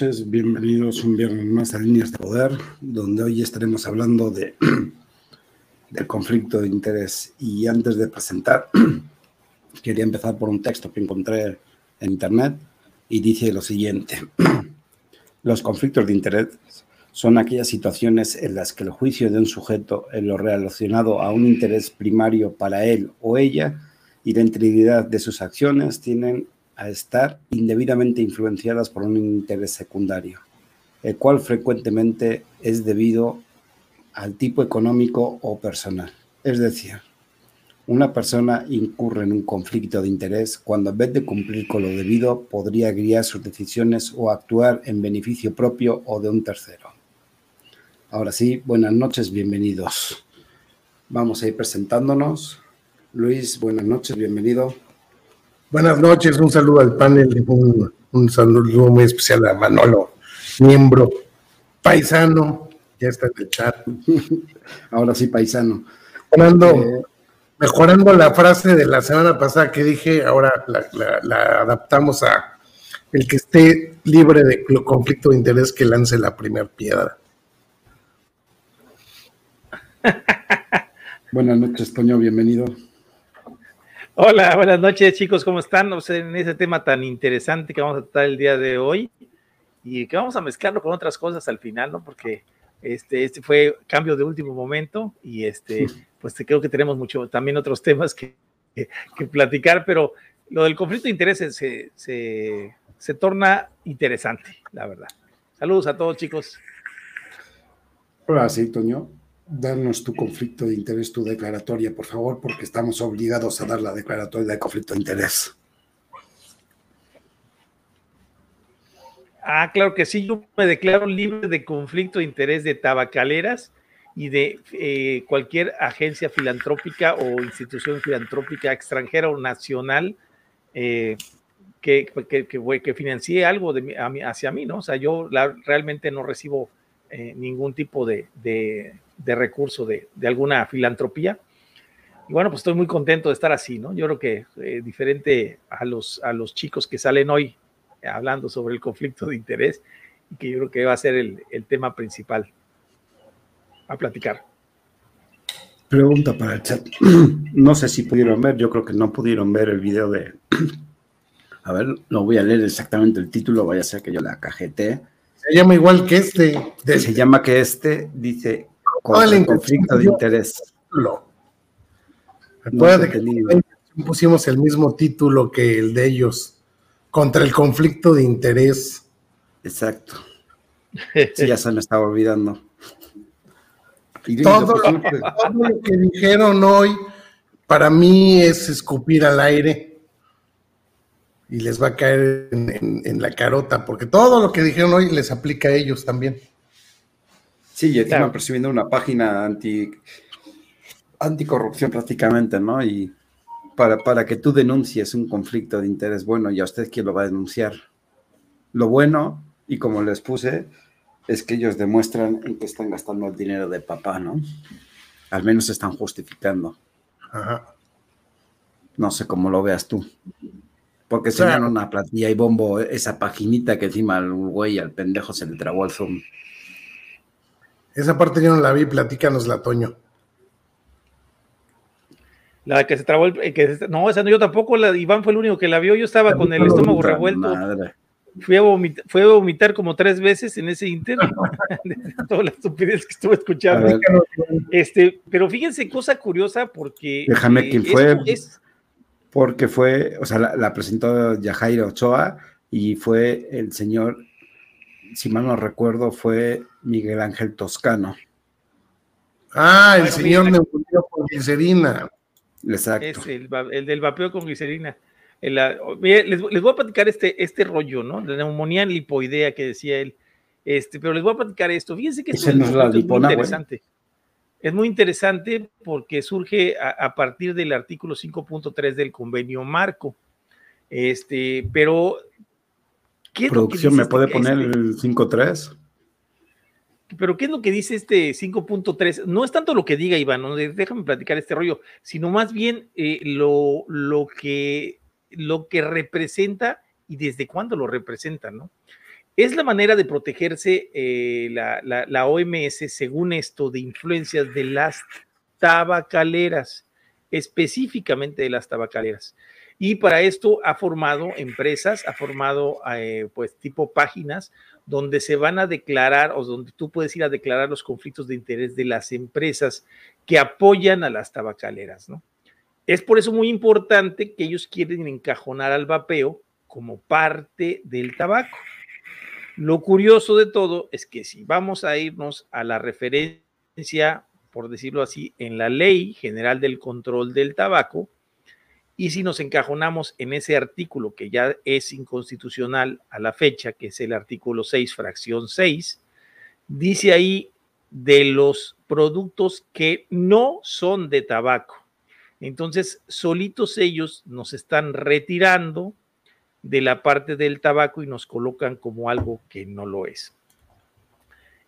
Noches, bienvenidos un viernes más a Líneas de Poder, donde hoy estaremos hablando de, del conflicto de interés. Y antes de presentar, quería empezar por un texto que encontré en Internet y dice lo siguiente. Los conflictos de interés son aquellas situaciones en las que el juicio de un sujeto en lo relacionado a un interés primario para él o ella y la integridad de sus acciones tienen a estar indebidamente influenciadas por un interés secundario, el cual frecuentemente es debido al tipo económico o personal. Es decir, una persona incurre en un conflicto de interés cuando en vez de cumplir con lo debido podría guiar sus decisiones o actuar en beneficio propio o de un tercero. Ahora sí, buenas noches, bienvenidos. Vamos a ir presentándonos. Luis, buenas noches, bienvenido. Buenas noches, un saludo al panel, un, un saludo muy especial a Manolo, miembro paisano, ya está en el chat. Ahora sí, paisano. Mejorando, eh, mejorando la frase de la semana pasada que dije, ahora la, adaptamos a el que esté libre de conflicto de interés que lance la primera piedra. Buenas noches, Toño, bienvenido. Hola, buenas noches chicos, ¿cómo están? en ese tema tan interesante que vamos a tratar el día de hoy y que vamos a mezclarlo con otras cosas al final, ¿no? Porque este, este fue cambio de último momento y este, pues creo que tenemos mucho, también otros temas que, que, platicar, pero lo del conflicto de intereses se, se, se torna interesante, la verdad. Saludos a todos chicos. Hola, sí, Toño darnos tu conflicto de interés, tu declaratoria, por favor, porque estamos obligados a dar la declaratoria de conflicto de interés. Ah, claro que sí, yo me declaro libre de conflicto de interés de tabacaleras y de eh, cualquier agencia filantrópica o institución filantrópica extranjera o nacional eh, que, que, financie algo de, hacia mí, ¿no? O sea, yo realmente no recibo eh, ningún tipo de, de recurso de, alguna filantropía. Y bueno, pues estoy muy contento de estar así, ¿no? Yo creo que eh, diferente a los, a los chicos que salen hoy hablando sobre el conflicto de interés, y que yo creo que va a ser el, tema principal a platicar. Pregunta para el chat. No sé si pudieron ver, yo creo que no pudieron ver el video de... A ver, no voy a leer exactamente el título, vaya a ser que yo la cajete. Se llama igual que este. Se llama que este, dice con el conflicto de interés. Recuerda que pusimos el mismo título que el de ellos, contra el conflicto de interés. Exacto. Sí, ya se me estaba olvidando. Todo lo, que, dijeron hoy, para mí es escupir al aire y les va a caer en, la carota, porque todo lo que dijeron hoy les aplica a ellos también. Sí, y encima percibiendo una página anti anticorrupción prácticamente, ¿no? Y para, para que tú denuncies un conflicto de interés, bueno, ¿y a usted quién lo va a denunciar? Lo bueno, y como les puse, es que ellos demuestran en que están gastando el dinero de papá, ¿no? Al menos están justificando. Ajá. No sé cómo lo veas tú. Porque se dan una platilla y bombo esa paginita que encima al güey, al pendejo se le trabó el zoom. Esa parte yo no la vi, platícanos Toño. La que se trabó el, que no, esa no yo tampoco, la Iván fue el único que la vio, yo estaba con el estómago revuelto. Fui a, vomitar, fue a vomitar como tres veces en ese inter, toda la estupidez que estuve escuchando. Este, pero fíjense, cosa curiosa, porque. Déjame eh, quién fue. Porque fue, o sea, la, la presentó Yajaira Ochoa y fue el señor si mal no recuerdo, fue Miguel Ángel Toscano. Ah, el señor neumoniano con glicerina. Exacto. el, del vapeo con glicerina. les, voy a platicar este, este rollo, ¿no? De neumonía lipoidea que decía él. Este, pero les voy a platicar esto. Fíjense que esto es, muy interesante. Es muy interesante porque surge a, partir del artículo 5.3 del convenio marco. Este, pero Producción, ¿me puede poner este? el 5.3? Pero ¿qué es lo que dice este 5.3? No es tanto lo que diga Iván, ¿no? déjame platicar este rollo, sino más bien eh, lo, lo, que, lo que representa y desde cuándo lo representa, ¿no? Es la manera de protegerse eh, la, OMS, según esto, de influencias de las tabacaleras, específicamente de las tabacaleras. Y para esto ha formado empresas, ha formado eh, pues tipo páginas donde se van a declarar o donde tú puedes ir a declarar los conflictos de interés de las empresas que apoyan a las tabacaleras, ¿no? Es por eso muy importante que ellos quieren encajonar al vapeo como parte del tabaco. Lo curioso de todo es que si vamos a irnos a la referencia, por decirlo así, en la Ley General del Control del Tabaco, y si nos encajonamos en ese artículo que ya es inconstitucional a la fecha, que es el artículo 6, fracción 6, dice ahí de los productos que no son de tabaco. Entonces, solitos ellos nos están retirando de la parte del tabaco y nos colocan como algo que no lo es.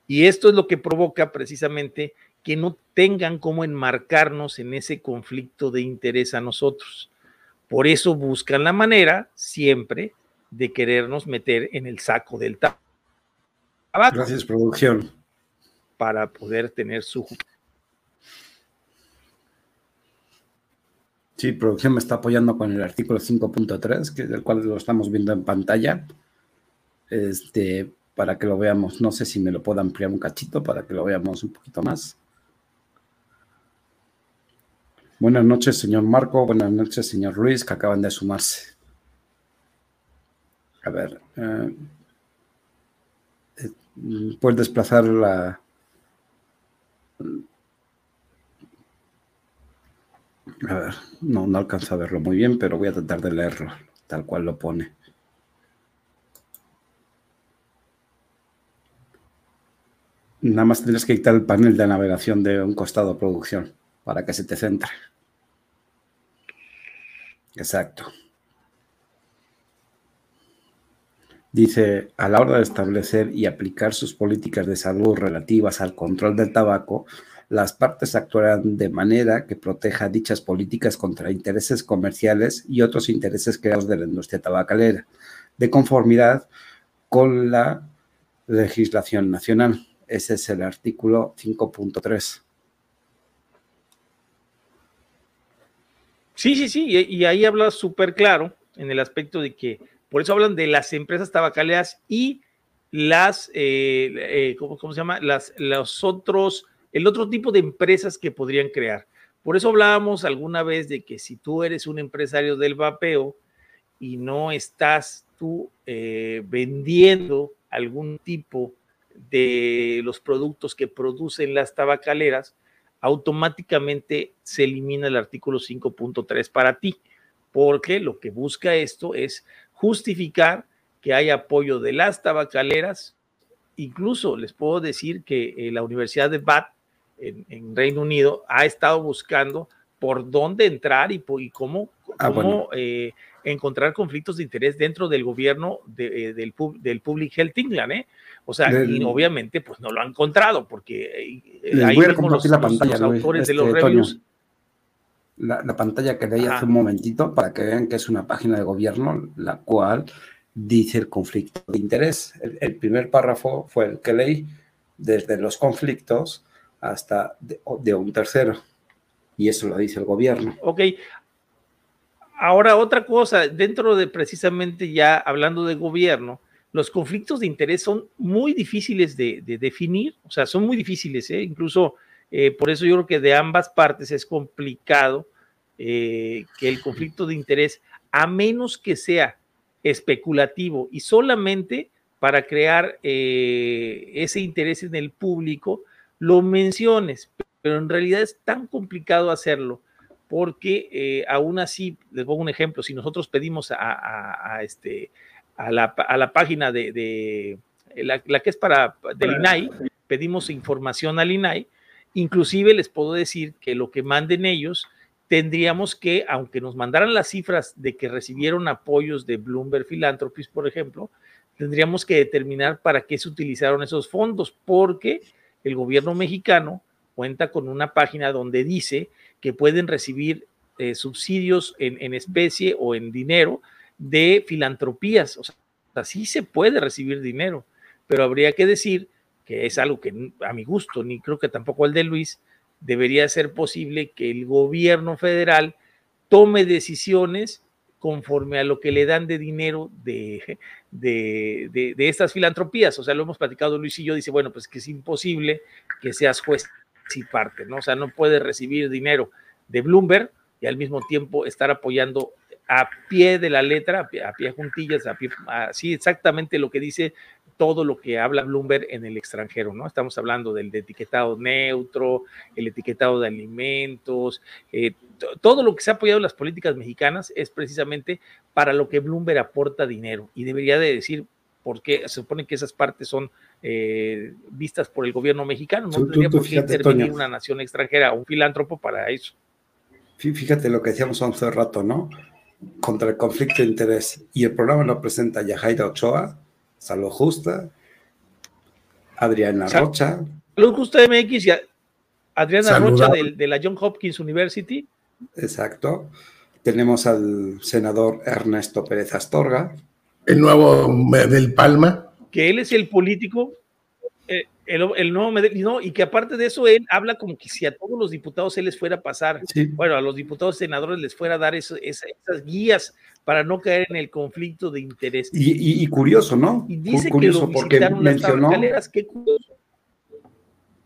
Y esto es lo que provoca precisamente que no tengan cómo enmarcarnos en ese conflicto de interés a nosotros. Por eso buscan la manera siempre de querernos meter en el saco del tabaco. Gracias, producción. Para poder tener su Sí, producción me está apoyando con el artículo 5.3, que es el cual lo estamos viendo en pantalla. Este, para que lo veamos. No sé si me lo puedo ampliar un cachito para que lo veamos un poquito más. Buenas noches, señor Marco. Buenas noches, señor Luis, que acaban de sumarse. A ver. Eh, eh, puedes desplazar la, A ver, no, no alcanzo a verlo muy bien, pero voy a tratar de leerlo tal cual lo pone. Nada más tienes que quitar el panel de navegación de un costado producción para que se te centre. Exacto. Dice, a la hora de establecer y aplicar sus políticas de salud relativas al control del tabaco, las partes actuarán de manera que proteja dichas políticas contra intereses comerciales y otros intereses creados de la industria tabacalera, de conformidad con la legislación nacional. Ese es el artículo 5.3. Sí, sí, sí, y ahí habla súper claro en el aspecto de que, por eso hablan de las empresas tabacaleras y las, eh, eh, ¿cómo, se llama? Las, los otros el otro tipo de empresas que podrían crear. Por eso hablábamos alguna vez de que si tú eres un empresario del vapeo y no estás tú eh, vendiendo algún tipo de los productos que producen las tabacaleras, automáticamente se elimina el artículo 5.3 para ti, porque lo que busca esto es justificar que hay apoyo de las tabacaleras. Incluso les puedo decir que eh, la Universidad de Bath en, Reino Unido ha estado buscando por dónde entrar y, y cómo, ah, eh, encontrar conflictos de interés dentro del gobierno eh, del, del, Public Health England, ¿eh? O sea, y obviamente pues no lo han encontrado porque ahí voy a compartir la pantalla, los autores de los este. La, pantalla que leí hace un momentito para que vean que es una página de gobierno la cual dice el conflicto de interés. el primer párrafo fue el que leí desde los conflictos hasta de, un tercero. Y eso lo dice el gobierno. Ok. Ahora, otra cosa, dentro de precisamente ya hablando de gobierno, los conflictos de interés son muy difíciles de, definir, o sea, son muy difíciles, ¿eh? incluso eh, por eso yo creo que de ambas partes es complicado eh, que el conflicto de interés, a menos que sea especulativo y solamente para crear ese interés en el público, lo menciones, pero en realidad es tan complicado hacerlo porque eh, aún así, les pongo un ejemplo, si nosotros pedimos a, este, a, la, a la página de, la, que es para del INAI, pedimos información al INAI, inclusive les puedo decir que lo que manden ellos, tendríamos que, aunque nos mandaran las cifras de que recibieron apoyos de Bloomberg Philanthropies, por ejemplo, tendríamos que determinar para qué se utilizaron esos fondos, porque el gobierno mexicano cuenta con una página donde dice que pueden recibir eh, subsidios en, especie o en dinero de filantropías. O sea, Así se puede recibir dinero, pero habría que decir que es algo que a mi gusto, ni creo que tampoco el de Luis, debería ser posible que el gobierno federal tome decisiones conforme a lo que le dan de dinero de, de, de, estas filantropías. O sea, lo hemos platicado Luis y yo, dice, bueno, pues que es imposible que seas juez y parte, ¿no? O sea, no puedes recibir dinero de Bloomberg y al mismo tiempo estar apoyando a pie de la letra, a pie, juntillas, a pie, así exactamente lo que dice todo lo que habla Bloomberg en el extranjero, ¿no? Estamos hablando del etiquetado neutro, el etiquetado de alimentos, eh, todo lo que se ha apoyado en las políticas mexicanas es precisamente para lo que Bloomberg aporta dinero y debería de decir por qué se supone que esas partes son eh, vistas por el gobierno mexicano, no tendría por qué intervenir una nación extranjera, un filántropo para eso. Fíjate lo que decíamos hace rato, ¿no? Contra el conflicto de interés. Y el programa lo presenta Yajaira Ochoa, Salud Justa, Adriana Rocha. Salud Justa MX y Adriana Rocha de, la John Hopkins University. Exacto. Tenemos al senador Ernesto Pérez Astorga. El nuevo del Palma. Que él es el político, eh, el, nuevo no, y que aparte de eso, él habla como que si a todos los diputados él les fuera a pasar, bueno, a los diputados senadores les fuera a dar esas guías para no caer en el conflicto de interés. Y, curioso, ¿no? Y dice curioso, que porque mencionó... qué curioso.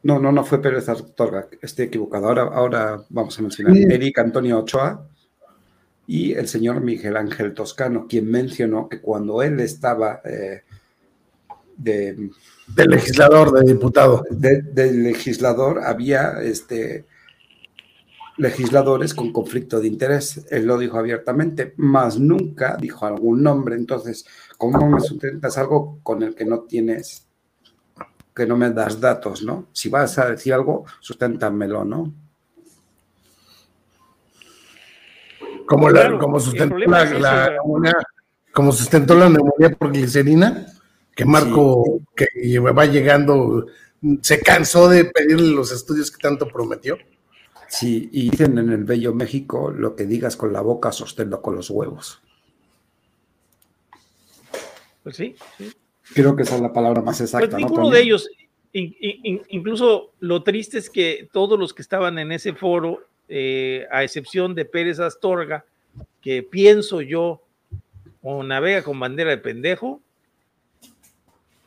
No, no, no fue Pérez Astorga, estoy equivocado. Ahora, ahora vamos a mencionar Eric Antonio Ochoa y el señor Miguel Ángel Toscano, quien mencionó que cuando él estaba eh, de, de, legislador, de diputado. De, de, legislador, había este, legisladores con conflicto de interés. Él lo dijo abiertamente, más nunca dijo algún nombre. Entonces, ¿cómo me sustentas algo con el que no tienes, que no me das datos, no? Si vas a decir algo, susténtamelo, ¿no? Como, la, como, sustentó la, como sustentó la neumonía por glicerina, que Marco, que va llegando, se cansó de pedirle los estudios que tanto prometió. Sí, y dicen en el Bello México, lo que digas con la boca, sosténlo con los huevos. Pues sí, sí. Creo que esa es la palabra más exacta. Pues ninguno de ellos, incluso lo triste es que todos los que estaban en ese foro, eh, a excepción de Pérez Astorga, que pienso yo, o navega con bandera de pendejo,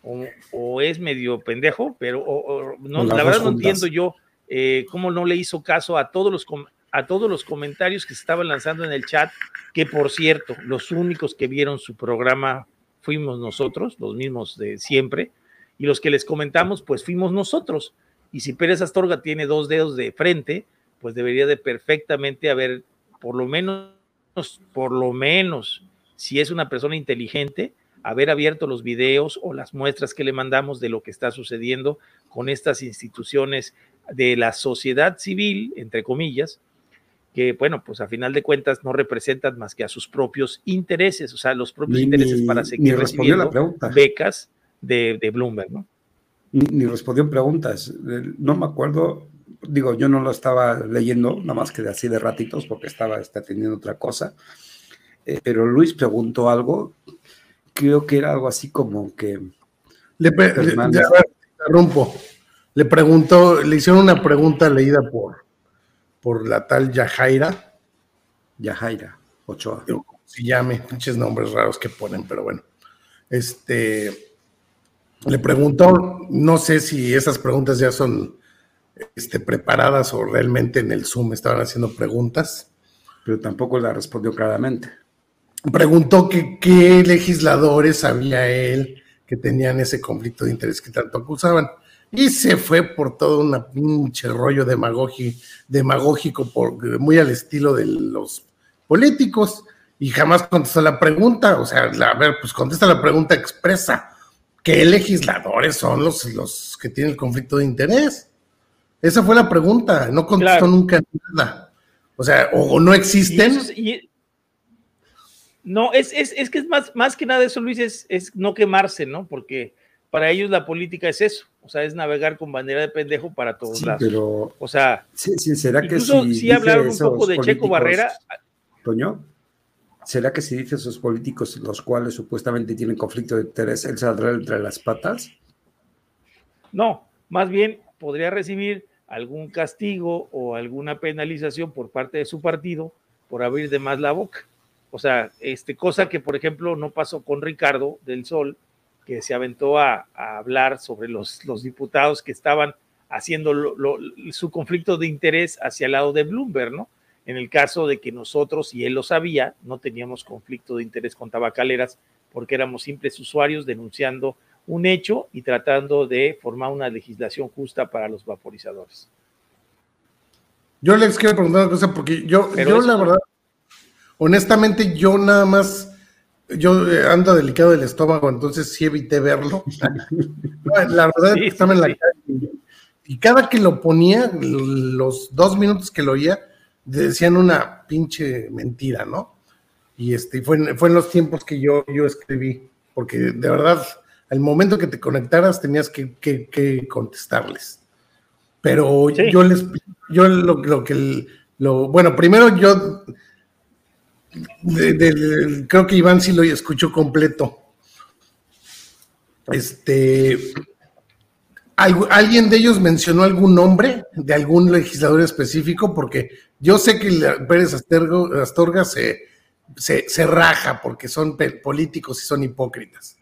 o, es medio pendejo, pero no, la verdad no entiendo yo eh, cómo no le hizo caso a todos los a todos los comentarios que se estaban lanzando en el chat, que por cierto, los únicos que vieron su programa fuimos nosotros, los mismos de siempre, y los que les comentamos, pues fuimos nosotros. Y si Pérez Astorga tiene dos dedos de frente, pues debería de perfectamente haber, por lo menos, por lo menos, si es una persona inteligente, haber abierto los videos o las muestras que le mandamos de lo que está sucediendo con estas instituciones de la sociedad civil, entre comillas, que, bueno, pues a final de cuentas no representan más que a sus propios intereses, o sea, los propios intereses para seguir recibiendo becas de, de, Bloomberg, ¿no? Ni, respondió preguntas. No me acuerdo, digo, yo no lo estaba leyendo, nada más que de así de ratitos, porque estaba está atendiendo otra cosa. Eh, pero Luis preguntó algo, creo que era algo así como que. Le, le, interrumpo. Le preguntó, le hicieron una pregunta leída por, por la tal Yajaira. Yajaira, Ochoa. Si llame, muchos nombres raros que ponen, pero bueno. Este le preguntó, no sé si esas preguntas ya son este, preparadas o realmente en el Zoom estaban haciendo preguntas. Pero tampoco la respondió claramente. Preguntó que qué legisladores había él que tenían ese conflicto de interés que tanto acusaban y se fue por todo un pinche rollo demagógico, por, muy al estilo de los políticos, y jamás contestó la pregunta, o sea, a ver, pues contesta la pregunta expresa, ¿qué legisladores son los, los que tienen el conflicto de interés? Esa fue la pregunta, no contestó nunca nada. O sea, o, no existen. No, es, es, es, que es más, más que nada eso, Luis, es, es no quemarse, ¿no? Porque para ellos la política es eso, o sea, es navegar con bandera de pendejo para todos lados. Pero, o sea, sí, será incluso que si, hablaron un poco de Checo Barrera. Toño, ¿Será que si dice esos políticos los cuales supuestamente tienen conflicto de interés, él saldrá entre las patas? No, más bien podría recibir algún castigo o alguna penalización por parte de su partido por abrir de más la boca. O sea, este, cosa que, por ejemplo, no pasó con Ricardo del Sol, que se aventó a, hablar sobre los, los, diputados que estaban haciendo su conflicto de interés hacia el lado de Bloomberg, ¿no? En el caso de que nosotros, y él lo sabía, no teníamos conflicto de interés con tabacaleras porque éramos simples usuarios denunciando un hecho y tratando de formar una legislación justa para los vaporizadores. Yo les quiero preguntar una cosa porque yo, yo la verdad, honestamente, yo nada más, yo ando delicado del estómago, entonces sí evité verlo. la verdad es que estaba en la calle y cada que lo ponía, los dos minutos que lo oía, decían una pinche mentira, ¿no? Y este, fue, fue en los tiempos que yo, yo escribí, porque de verdad al momento que te conectaras tenías que, contestarles. Pero yo les, yo lo, que, lo, bueno, primero yo creo que Iván sí lo escuchó completo. Este, ¿alguien de ellos mencionó algún nombre de algún legislador específico? Porque yo sé que Pérez Astorga se, se raja porque son políticos y son hipócritas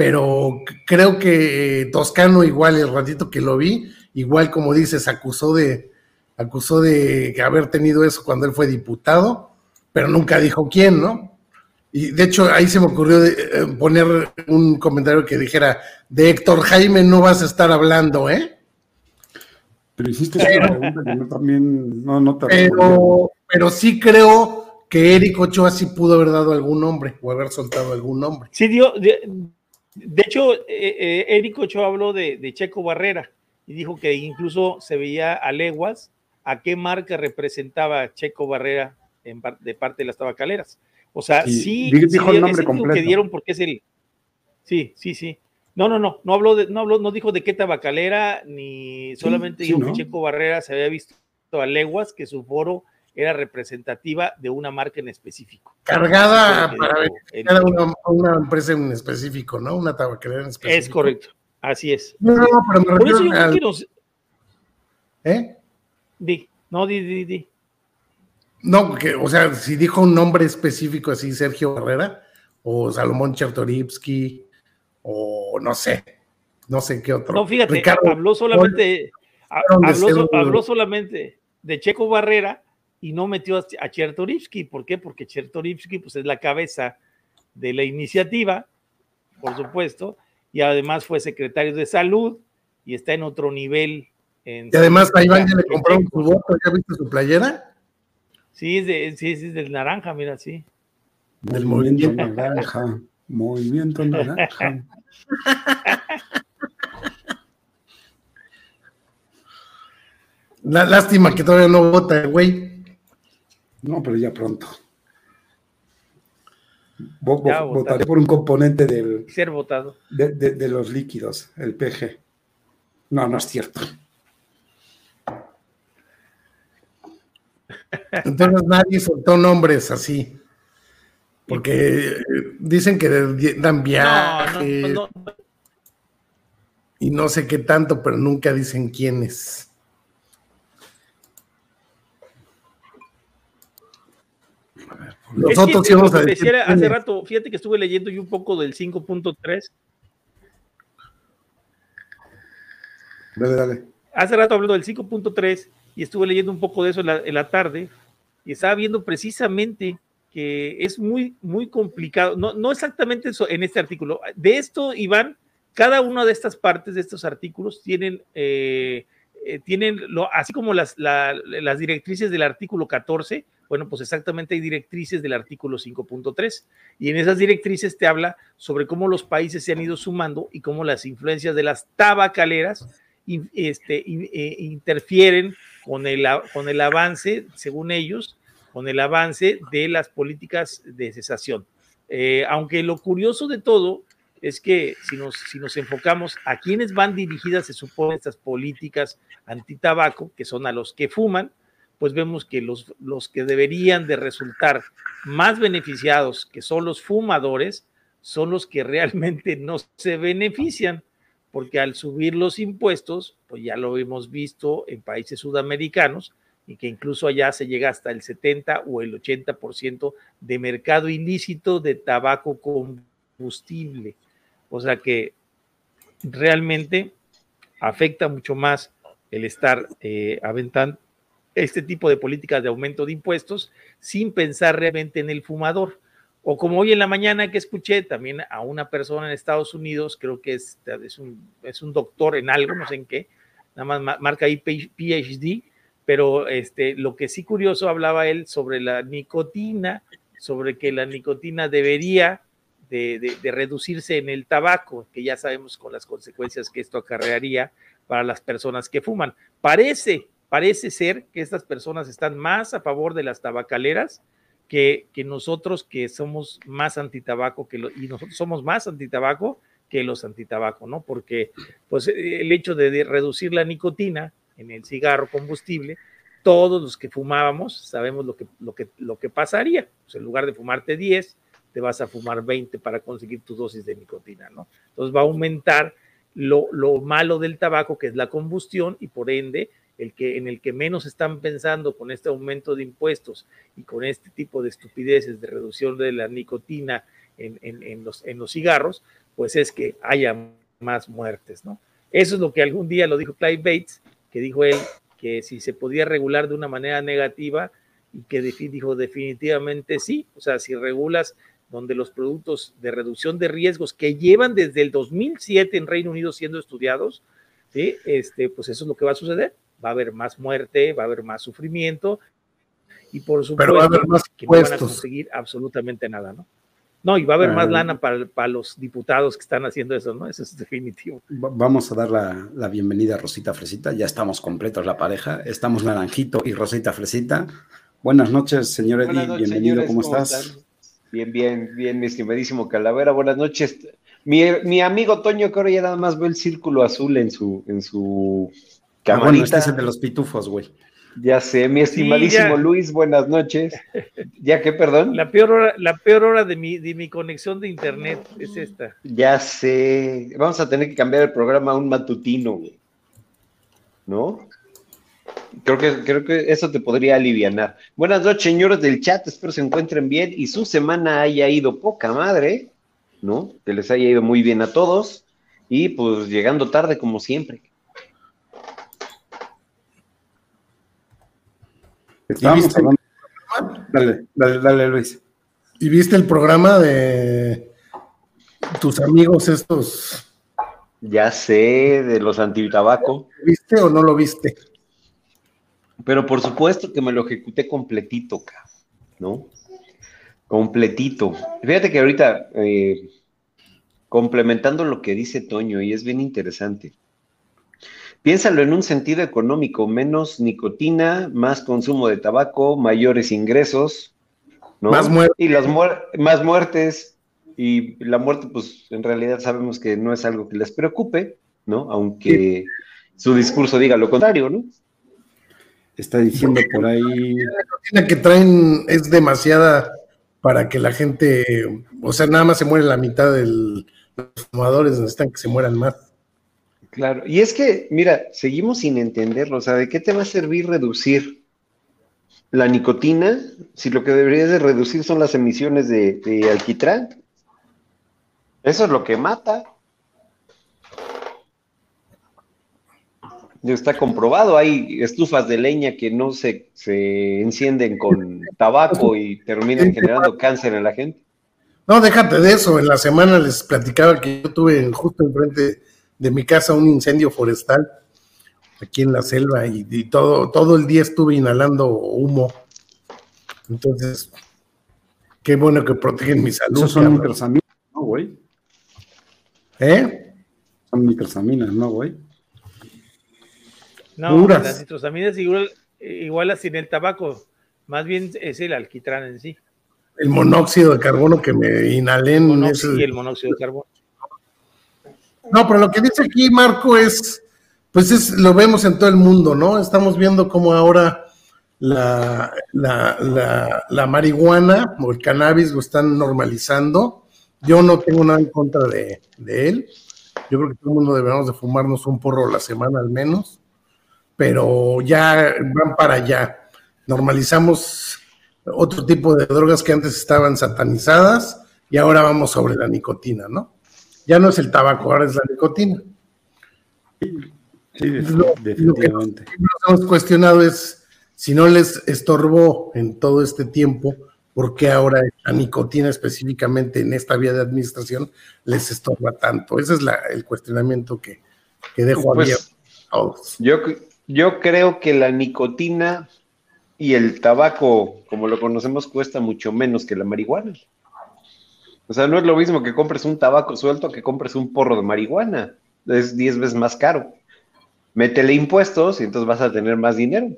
pero creo que Toscano igual el ratito que lo vi, igual como dices, acusó de acusó de haber tenido eso cuando él fue diputado, pero nunca dijo quién, ¿no? Y de hecho ahí se me ocurrió eh, poner un comentario que dijera, de Héctor Jaime no vas a estar hablando, ¿eh? Pero hiciste una pregunta que no también, no, no te pero, pero sí creo que Eric Ochoa sí pudo haber dado algún nombre o haber soltado algún nombre. Sí, dio, de hecho, eh, eh, Eric Ochoa habló de, Checo Barrera y dijo que incluso se veía a leguas a qué marca representaba Checo Barrera de parte de las tabacaleras. O sea, sí, dijo el nombre completo. que dieron porque es el. Sí, sí, sí. No, no, no, no habló de, no habló, no dijo de qué tabacalera, ni solamente dijo que Checo Barrera se había visto a leguas que su foro era representativa de una marca en específico. Cargada para era una, una, empresa en específico, ¿no? Una tabacalera en específico. Es correcto, así es. No, no, pero me Por eso yo al... ¿Eh? Di, no, di, di, di. No, porque, o sea, si dijo un nombre específico así, Sergio Barrera, o Salomón Chertorivsky, o no sé, no sé qué otro. No, fíjate, habló solamente, habló, habló solamente de Checo Barrera, y no metió a Chertorivsky. ¿Por qué? Porque Chertorivsky pues, es la cabeza de la iniciativa, por supuesto, y además fue secretario de salud y está en otro nivel. y además a Iván ya le compró su voto, ¿ya viste su playera? Sí, es, de, sí, es del naranja, mira, sí. Del movimiento naranja, movimiento naranja. La, lástima que todavía no vota, güey. No, pero ya pronto. votaré por un componente del. Ser votado. De, los líquidos, el PG. No, no es cierto. Entonces nadie soltó nombres así. Porque dicen que dan viajes. y no sé qué tanto, pero nunca dicen quiénes. Nosotros íbamos a decir. Hace rato, fíjate que estuve leyendo yo un poco del 5.3. Dale, dale. Hace rato hablando del 5.3 y estuve leyendo un poco de eso en la, tarde y estaba viendo precisamente que es muy, muy complicado, no, no exactamente eso en este artículo. De esto, Iván, cada una de estas partes de estos artículos tienen, eh, eh, tienen lo, así como las, las directrices del artículo 14, bueno, pues exactamente hay directrices del artículo 5.3 y en esas directrices te habla sobre cómo los países se han ido sumando y cómo las influencias de las tabacaleras este, eh, interfieren con el, con el avance, según ellos, con el avance de las políticas de cesación. Eh, aunque lo curioso de todo es que si nos, si nos enfocamos a quienes van dirigidas, se supone, estas políticas antitabaco, que son a los que fuman, pues vemos que los, los que deberían de resultar más beneficiados, que son los fumadores, son los que realmente no se benefician, porque al subir los impuestos, pues ya lo hemos visto en países sudamericanos, y que incluso allá se llega hasta el 70 o el 80% de mercado ilícito de tabaco combustible. O sea que realmente afecta mucho más el estar eh, aventando este tipo de políticas de aumento de impuestos sin pensar realmente en el fumador. O como hoy en la mañana que escuché también a una persona en Estados Unidos, creo que es, es, un, es un doctor en algo, no sé en qué, nada más marca ahí PhD, pero este, lo que sí curioso hablaba él sobre la nicotina, sobre que la nicotina debería de, reducirse en el tabaco, que ya sabemos con las consecuencias que esto acarrearía para las personas que fuman. Parece, parece ser que estas personas están más a favor de las tabacaleras que, nosotros que somos más antitabaco que y nosotros somos más antitabaco que los antitabaco, ¿no? Porque pues el hecho de reducir la nicotina en el cigarro combustible, todos los que fumábamos sabemos lo que, lo que, lo que pasaría. Pues en lugar de fumarte 10, te vas a fumar 20 para conseguir tu dosis de nicotina, ¿no? Entonces va a aumentar lo, lo, malo del tabaco, que es la combustión, y por ende, el que, en el que menos están pensando con este aumento de impuestos y con este tipo de estupideces de reducción de la nicotina en, en, en los, en los cigarros, pues es que haya más muertes, ¿no? Eso es lo que algún día lo dijo Clive Bates, que dijo él que si se podía regular de una manera negativa y que dijo definitivamente sí, o sea, si regulas donde los productos de reducción de riesgos que llevan desde el 2007 en Reino Unido siendo estudiados, ¿sí? este, pues eso es lo que va a suceder. Va a haber más muerte, va a haber más sufrimiento y por supuesto que no van a conseguir absolutamente nada, ¿no? No, y va a haber más ah. lana para, para, los diputados que están haciendo eso, ¿no? Eso es definitivo. Vamos a dar la, bienvenida a Rosita Fresita. Ya estamos completos la pareja. Estamos Naranjito y Rosita Fresita. Buenas noches, señor Eddie. Bienvenido, ¿cómo, estás? Bien, bien, bien, mi estimadísimo Calavera. Buenas noches. Mi, amigo Toño, que ahora ya nada más ve el círculo azul en su, en su camarita. Bueno, este es el de los pitufos, güey. Ya sé, mi estimadísimo Luis, buenas noches. ¿Ya qué, perdón? La peor hora, la peor hora de mi, de mi conexión de internet es esta. Ya sé. Vamos a tener que cambiar el programa a un matutino, ¿No? Creo que, creo que eso te podría aliviar. Buenas noches, señores del chat. Espero se encuentren bien y su semana haya ido poca madre, ¿no? Que les haya ido muy bien a todos. Y pues llegando tarde como siempre. Dale, dale, dale, Luis. ¿Y viste el programa de tus amigos estos? Ya sé, de los antitabaco. ¿Viste o no lo viste? Pero por supuesto que me lo ejecuté completito, ¿no? Completito. Fíjate que ahorita, eh, complementando lo que dice Toño, y es bien interesante. Piénsalo en un sentido económico, menos nicotina, más consumo de tabaco, mayores ingresos, ¿no? Más muertes. Y las más muertes. Y la muerte, pues en realidad sabemos que no es algo que les preocupe, ¿no? Aunque su discurso diga lo contrario, ¿no? Está diciendo por ahí. La nicotina que traen es demasiada para que la gente, o sea, nada más se muere la mitad de los fumadores, necesitan que se mueran más. Claro, y es que, mira, seguimos sin entenderlo, o sea, ¿de qué te va a servir reducir la nicotina si lo que deberías de reducir son las emisiones de, alquitrán? Eso es lo que mata. Ya está comprobado, hay estufas de leña que no se, se encienden con tabaco y terminan generando cáncer en la gente. No, déjate de eso. En la semana les platicaba que yo tuve justo enfrente de mi casa un incendio forestal aquí en la selva y, todo, todo el día estuve inhalando humo. Entonces, qué bueno que protegen mi salud. son microsaminas, ¿no, güey? ¿Eh? Son microsaminas, ¿no, güey? No, las nitrosaminas igual, igual sin el tabaco, más bien es el alquitrán en sí. El monóxido de carbono que me inhalé en ese... el monóxido de carbono. No, pero lo que dice aquí Marco es, pues es, lo vemos en todo el mundo, ¿no? Estamos viendo cómo ahora la, la, marihuana o el cannabis lo están normalizando. Yo no tengo nada en contra de, de él. Yo creo que todo el mundo deberíamos de fumarnos un porro a la semana al menos, pero ya van para allá. Normalizamos otro tipo de drogas que antes estaban satanizadas y ahora vamos sobre la nicotina, ¿no? Ya no es el tabaco, ahora es la nicotina. Sí, definitivamente. Lo que nos hemos cuestionado es si no les estorbó en todo este tiempo, ¿por qué ahora la nicotina específicamente en esta vía de administración les estorba tanto? Ese es el cuestionamiento que, que dejo pues, abierto a todos. Yo, yo creo que la nicotina y el tabaco, como lo conocemos, cuesta mucho menos que la marihuana. O sea, no es lo mismo que compres un tabaco suelto que compres un porro de marihuana. Es 10 veces más caro. Métele impuestos y entonces vas a tener más dinero.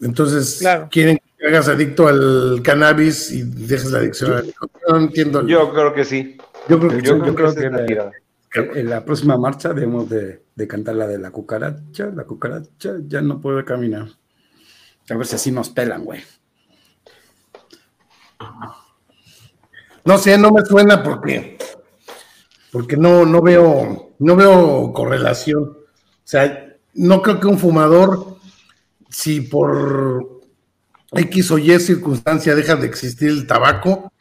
Entonces, quieren que hagas adicto al cannabis y dejes la adicción a la No entiendo. Yo creo que sí. Yo creo que, yo, creo, que, en la próxima marcha debemos de, cantar la de la cucaracha. La cucaracha ya no puede caminar. A ver si así nos pelan, güey. No sé, no me suena porque, porque no, no veo, no veo correlación. O sea, no creo que un fumador si por X o Y circunstancia deja de existir el tabaco,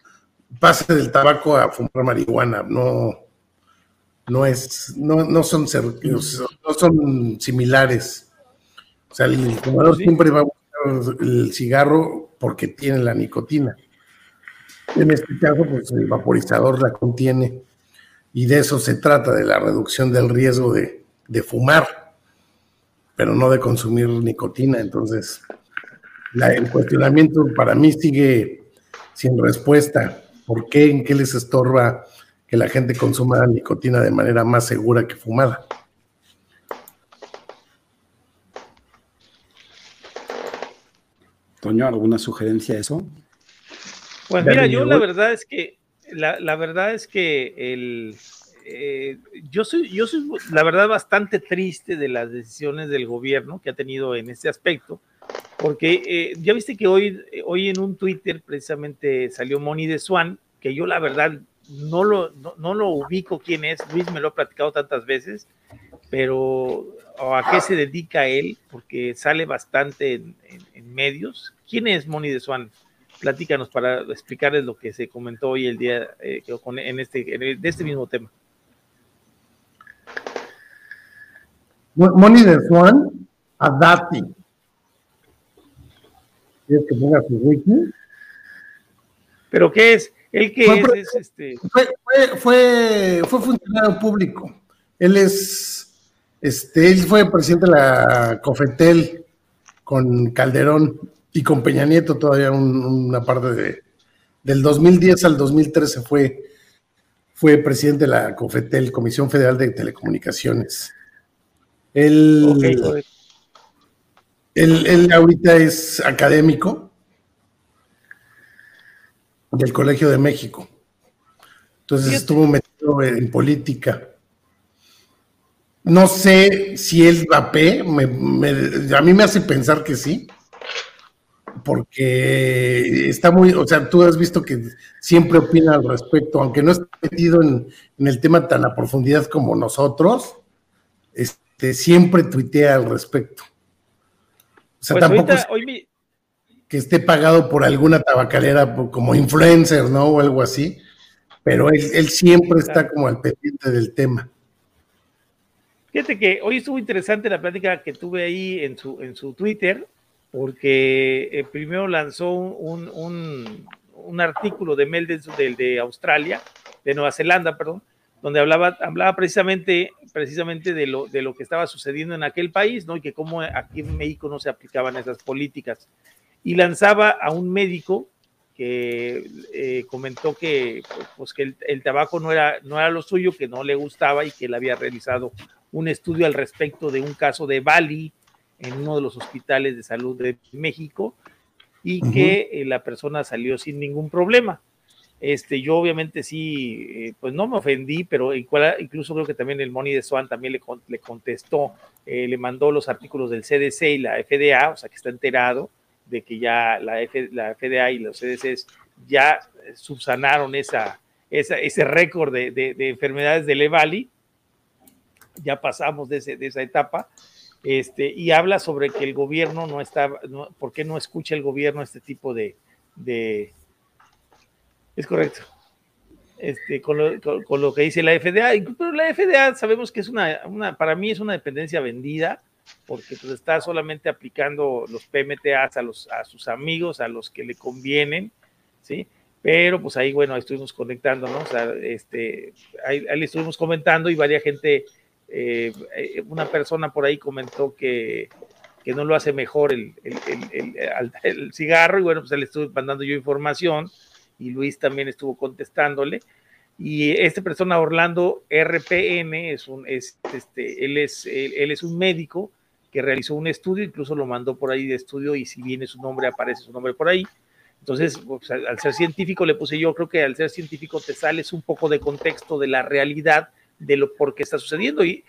pase del tabaco a fumar marihuana. No, no es, no, no son no son similares. O sea, el fumador siempre va a buscar el cigarro porque tiene la nicotina. En este caso, pues el vaporizador la contiene. Y de eso se trata, de la reducción del riesgo de, fumar pero no de consumir nicotina. Entonces, el cuestionamiento para mí sigue sin respuesta. ¿Por qué? ¿En qué les estorba que la gente consuma nicotina de manera más segura que fumada? Toño, ¿alguna sugerencia a eso? Pues mira, yo la verdad es que la, la verdad es que el, eh, yo, soy, yo soy, la verdad, bastante triste de las decisiones del gobierno que ha tenido en este aspecto, porque eh, ya viste que hoy, hoy en un Twitter precisamente salió Moni de Swan, que yo la verdad no lo, no, lo ubico quién es, Luis me lo ha platicado tantas veces, pero a qué se dedica él, porque sale bastante en, medios. ¿Quién es Moni de Swan? Platícanos para explicarles lo que se comentó hoy el día eh, en este, en de este mismo tema. Money de Swan a Dati. ¿Quieres que ponga su wiki? ¿Pero qué es? ¿El que es, este? Fue, fue, fue, funcionario público. Él es, este, él fue presidente de la Cofetel con Calderón y con Peña Nieto todavía una parte de, del 2010 al 2013 fue, fue presidente de la Cofetel, Comisión Federal de Telecomunicaciones. Él, él, ahorita es académico del Colegio de México. Entonces estuvo metido en política. No sé si él va a mí me hace pensar que sí, porque está muy, o sea, tú has visto que siempre opina al respecto, aunque no esté metido en, en el tema tan a profundidad como nosotros, siempre tuitea al respecto. O sea, pues tampoco que esté pagado por alguna tabacalera como influencer, ¿no? O algo así, pero él, siempre está como al pendiente del tema. Fíjate que hoy estuvo interesante la plática que tuve ahí en su, en su Twitter, porque eh, primero lanzó un, un, artículo de Mel del de Australia, de Nueva Zelanda, perdón, donde hablaba, hablaba precisamente, precisamente de, lo, de lo que estaba sucediendo en aquel país, ¿no? Y que cómo aquí en México no se aplicaban esas políticas. Y lanzaba a un médico que eh, comentó que, pues, que el, tabaco no era, no era lo suyo, que no le gustaba y que él había realizado un estudio al respecto de un caso de Bali en uno de los hospitales de salud de México y que eh, la persona salió sin ningún problema. Este, yo obviamente sí, eh, pues no me ofendí, pero incluso creo que también el Money de Swan también le, le contestó, eh, le mandó los artículos del CDC y la FDA, o sea que está enterado de que ya la, la FDA y los CDCs ya subsanaron esa, ese récord de, de, enfermedades de Levali, ya pasamos de, ese, de, esa etapa, este, y habla sobre que el gobierno no está, ¿por qué no escucha el gobierno este tipo de, es correcto. Este, con, lo, que dice la FDA, pero la FDA sabemos que es una, una, para mí es una dependencia vendida, porque pues, está solamente aplicando los PMTAs a, los, a sus amigos, a los que le convienen, ¿sí? Pero pues ahí, bueno, estuvimos conectando, ¿no? O sea, este, ahí, le estuvimos comentando y varias gente, eh, eh, una persona por ahí comentó que, que no lo hace mejor el, el, el, cigarro y bueno, pues le estuve mandando yo información y Luis también estuvo contestándole. Y esta persona, Orlando RPN, es un, es, este, él, es, él, es un médico que realizó un estudio, incluso lo mandó por ahí de estudio y si viene su nombre, aparece su nombre por ahí. Entonces, pues, al, ser científico, le puse yo, creo que al ser científico te sales un poco de contexto de la realidad de lo por qué está sucediendo. Y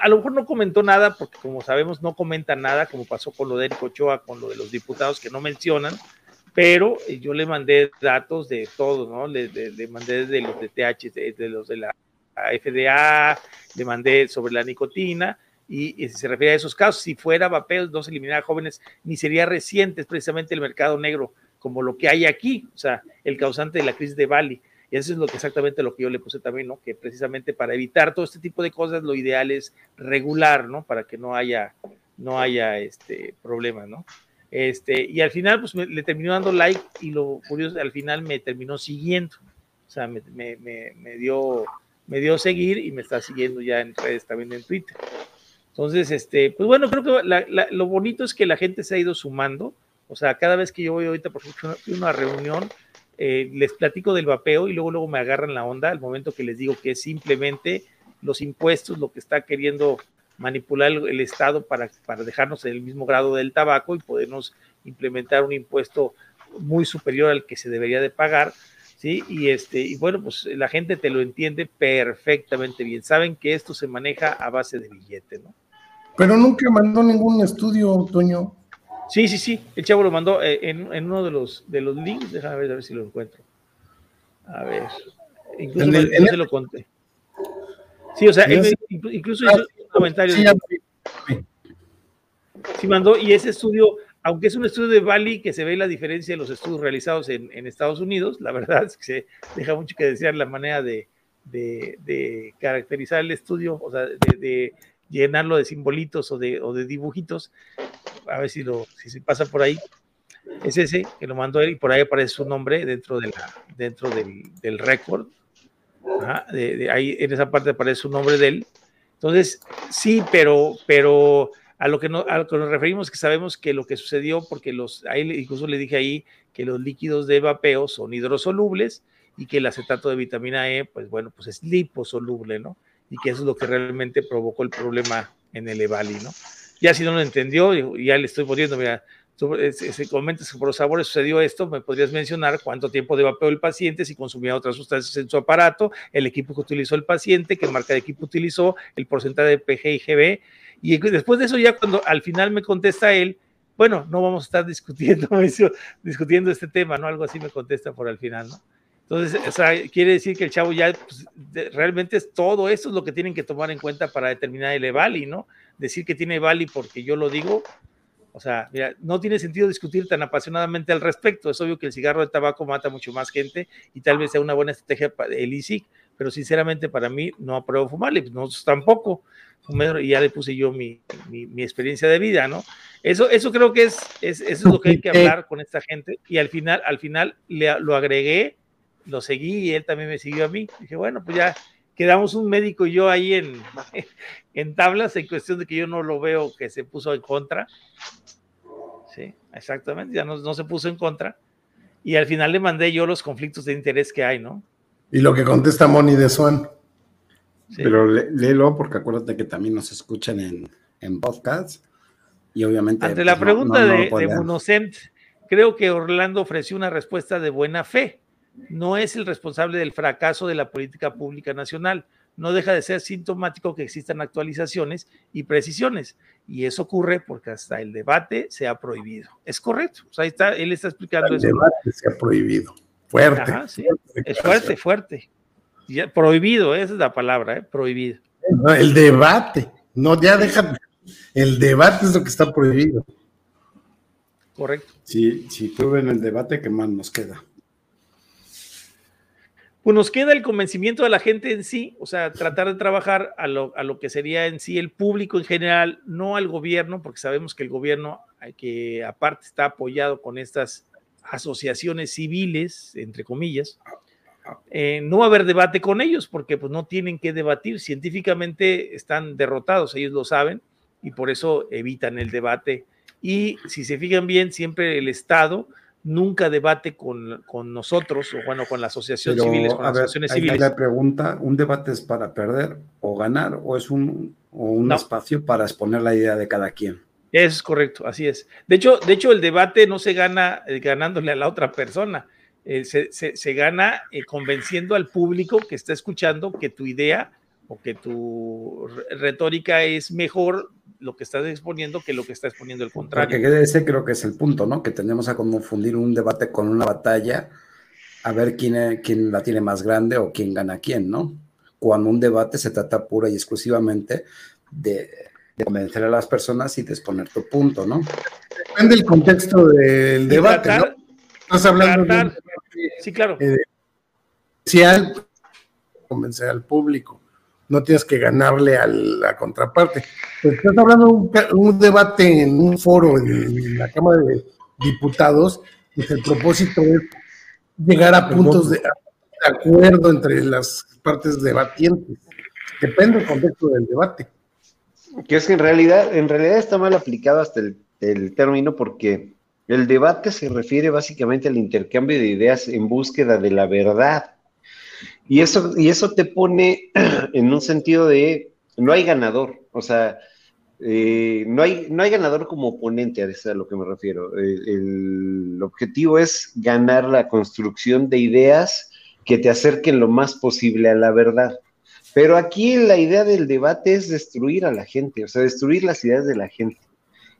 a lo mejor no comentó nada, porque como sabemos, no comenta nada, como pasó con lo de Eric Ochoa, con lo de los diputados que no mencionan, pero eh, yo le mandé datos de todos, ¿no? Le, mandé de los de TH, de, los de la FDA, le mandé sobre la nicotina, y, se refiere a esos casos, si fuera vapeo, no se eliminara jóvenes, ni sería reciente, es precisamente el mercado negro, como lo que hay aquí, o sea, el causante de la crisis de Bali. Y eso es lo que exactamente lo que yo le puse también, ¿no? Que precisamente para evitar todo este tipo de cosas, lo ideal es regular, ¿no? Para que no haya, no haya este problema, ¿no? Este, y al final, pues le terminó dando like y lo curioso, al final me terminó siguiendo. O sea, me, me, me, dio, me dio seguir y me está siguiendo ya en redes, también en Twitter. Entonces, este, pues bueno, creo que lo bonito es que la gente se ha ido sumando. O sea, cada vez que yo voy ahorita, por ejemplo, a una reunión, eh, les platico del vapeo y luego, luego me agarran la onda al momento que les digo que es simplemente los impuestos lo que está queriendo manipular el, Estado para, para dejarnos en el mismo grado del tabaco y podernos implementar un impuesto muy superior al que se debería de pagar, ¿sí? Y, este, y bueno, pues la gente te lo entiende perfectamente bien. Saben que esto se maneja a base de billete, ¿no? Pero nunca mandó ningún estudio, Toño. Sí, sí, sí. El chavo lo mandó eh, en, en, uno de los, de los links. Déjame ver, a ver si lo encuentro. A ver. Incluso se lo conté. Sí, o sea, incluso hizo, comentarios. Sí, mandó, y ese estudio, aunque es un estudio de Bali, que se ve la diferencia de los estudios realizados en, Estados Unidos, la verdad es que se deja mucho que desear la manera de, caracterizar el estudio, o sea, de, llenarlo de simbolitos o de, o de dibujitos. A ver si, lo, si se pasa por ahí. Es ese que lo mandó él y por ahí aparece su nombre dentro, de la, dentro del, del récord. ahí en esa parte aparece su nombre de él entonces, sí, pero, pero a lo que, no, a lo que nos referimos que sabemos que lo que sucedió, porque los, ahí incluso le dije ahí que los líquidos de vapeo son hidrosolubles y que el acetato de vitamina E, pues bueno, pues es liposoluble, ¿no? Y que eso es lo que realmente provocó el problema en el EVALI, ¿no? Ya si no lo entendió, ya le estoy poniendo, mira, si comentas que por los sabores sucedió esto, me podrías mencionar cuánto tiempo de vapeo el paciente, si consumía otras sustancias en su aparato, el equipo que utilizó el paciente, qué marca de equipo utilizó, el porcentaje de PG y GB. Y después de eso, ya cuando al final me contesta él, bueno, no vamos a estar discutiendo, discutiendo este tema, ¿no? Algo así me contesta por al final, ¿no? Entonces, o sea, quiere decir que el chavo ya pues, realmente es todo eso es lo que tienen que tomar en cuenta para determinar el EVALI, ¿no? Decir que tiene EVALI porque yo lo digo, o sea, mira, no tiene sentido discutir tan apasionadamente al respecto. Es obvio que el cigarro de tabaco mata mucho más gente y tal vez sea una buena estrategia para el ISIC, pero sinceramente para mí no apruebo fumarle, pues nosotros tampoco. Y ya le puse yo mi, mi, experiencia de vida, ¿no? Eso, eso creo que es, es, eso es lo que hay que hablar con esta gente. Y al final, al final le, lo agregué, lo seguí y él también me siguió a mí. Dije, bueno, pues ya quedamos un médico y yo ahí en, en tablas, en cuestión de que yo no lo veo que se puso en contra. Sí, exactamente, ya no, se puso en contra. Y al final le mandé yo los conflictos de interés que hay, ¿no? Y lo que contesta Moni de Swan. Pero léelo porque acuérdate que también nos escuchan en, en podcast y obviamente... Ante la pues, pregunta de, de creo que Orlando ofreció una respuesta de buena fe no es el responsable del fracaso de la política pública nacional. No deja de ser sintomático que existan actualizaciones y precisiones. Y eso ocurre porque hasta el debate se ha prohibido. Es correcto. O sea, ahí está, él está explicando el debate se ha prohibido. Fuerte. Es fuerte, fuerte. prohibido, esa es la palabra, ¿eh? prohibido. el debate. No, ya deja. El debate es lo que está prohibido. Correcto. Sí, si en el debate, ¿qué más nos queda? Pues nos queda el convencimiento de la gente en sí, o sea, tratar de trabajar a lo, a lo que sería en sí el público en general, no al gobierno, porque sabemos que el gobierno, que aparte está apoyado con estas asociaciones civiles, entre comillas, eh, no va a haber debate con ellos porque pues, no tienen que debatir, científicamente están derrotados, ellos lo saben, y por eso evitan el debate. Y si se fijan bien, siempre el Estado nunca debate con, nosotros, o bueno, con la asociación civil, con las asociaciones civiles. La pregunta, ¿un debate es para perder o ganar o es un, un espacio para exponer la idea de cada quien? Es correcto, así es. De hecho, de hecho el debate no se gana eh, ganándole a la otra persona, eh, se, se, gana eh, convenciendo al público que está escuchando que tu idea o que tu retórica es mejor lo que estás exponiendo que lo que está exponiendo el contrario. Porque ese creo que es el punto, ¿no? Que tenemos a confundir un debate con una batalla, a ver quién, quién la tiene más grande o quién gana a quién, ¿no? Cuando un debate se trata pura y exclusivamente de, convencer a las personas y de exponer tu punto, ¿no? Depende del contexto del debate, ¿no? Estás hablando de, sí, claro. Eh, convencer al público no tienes que ganarle a la contraparte. estás hablando de un, debate en un foro en, la Cámara de Diputados, pues el propósito es llegar a puntos de, acuerdo entre las partes debatientes. Depende del contexto del debate. Que es que en realidad, en realidad está mal aplicado hasta el, el término porque el debate se refiere básicamente al intercambio de ideas en búsqueda de la verdad. Y eso, y eso te pone en un sentido de no hay ganador, o sea, eh, no, hay, no hay ganador como oponente, a eso es a lo que me refiero. El, objetivo es ganar la construcción de ideas que te acerquen lo más posible a la verdad. Pero aquí la idea del debate es destruir a la gente, o sea, destruir las ideas de la gente.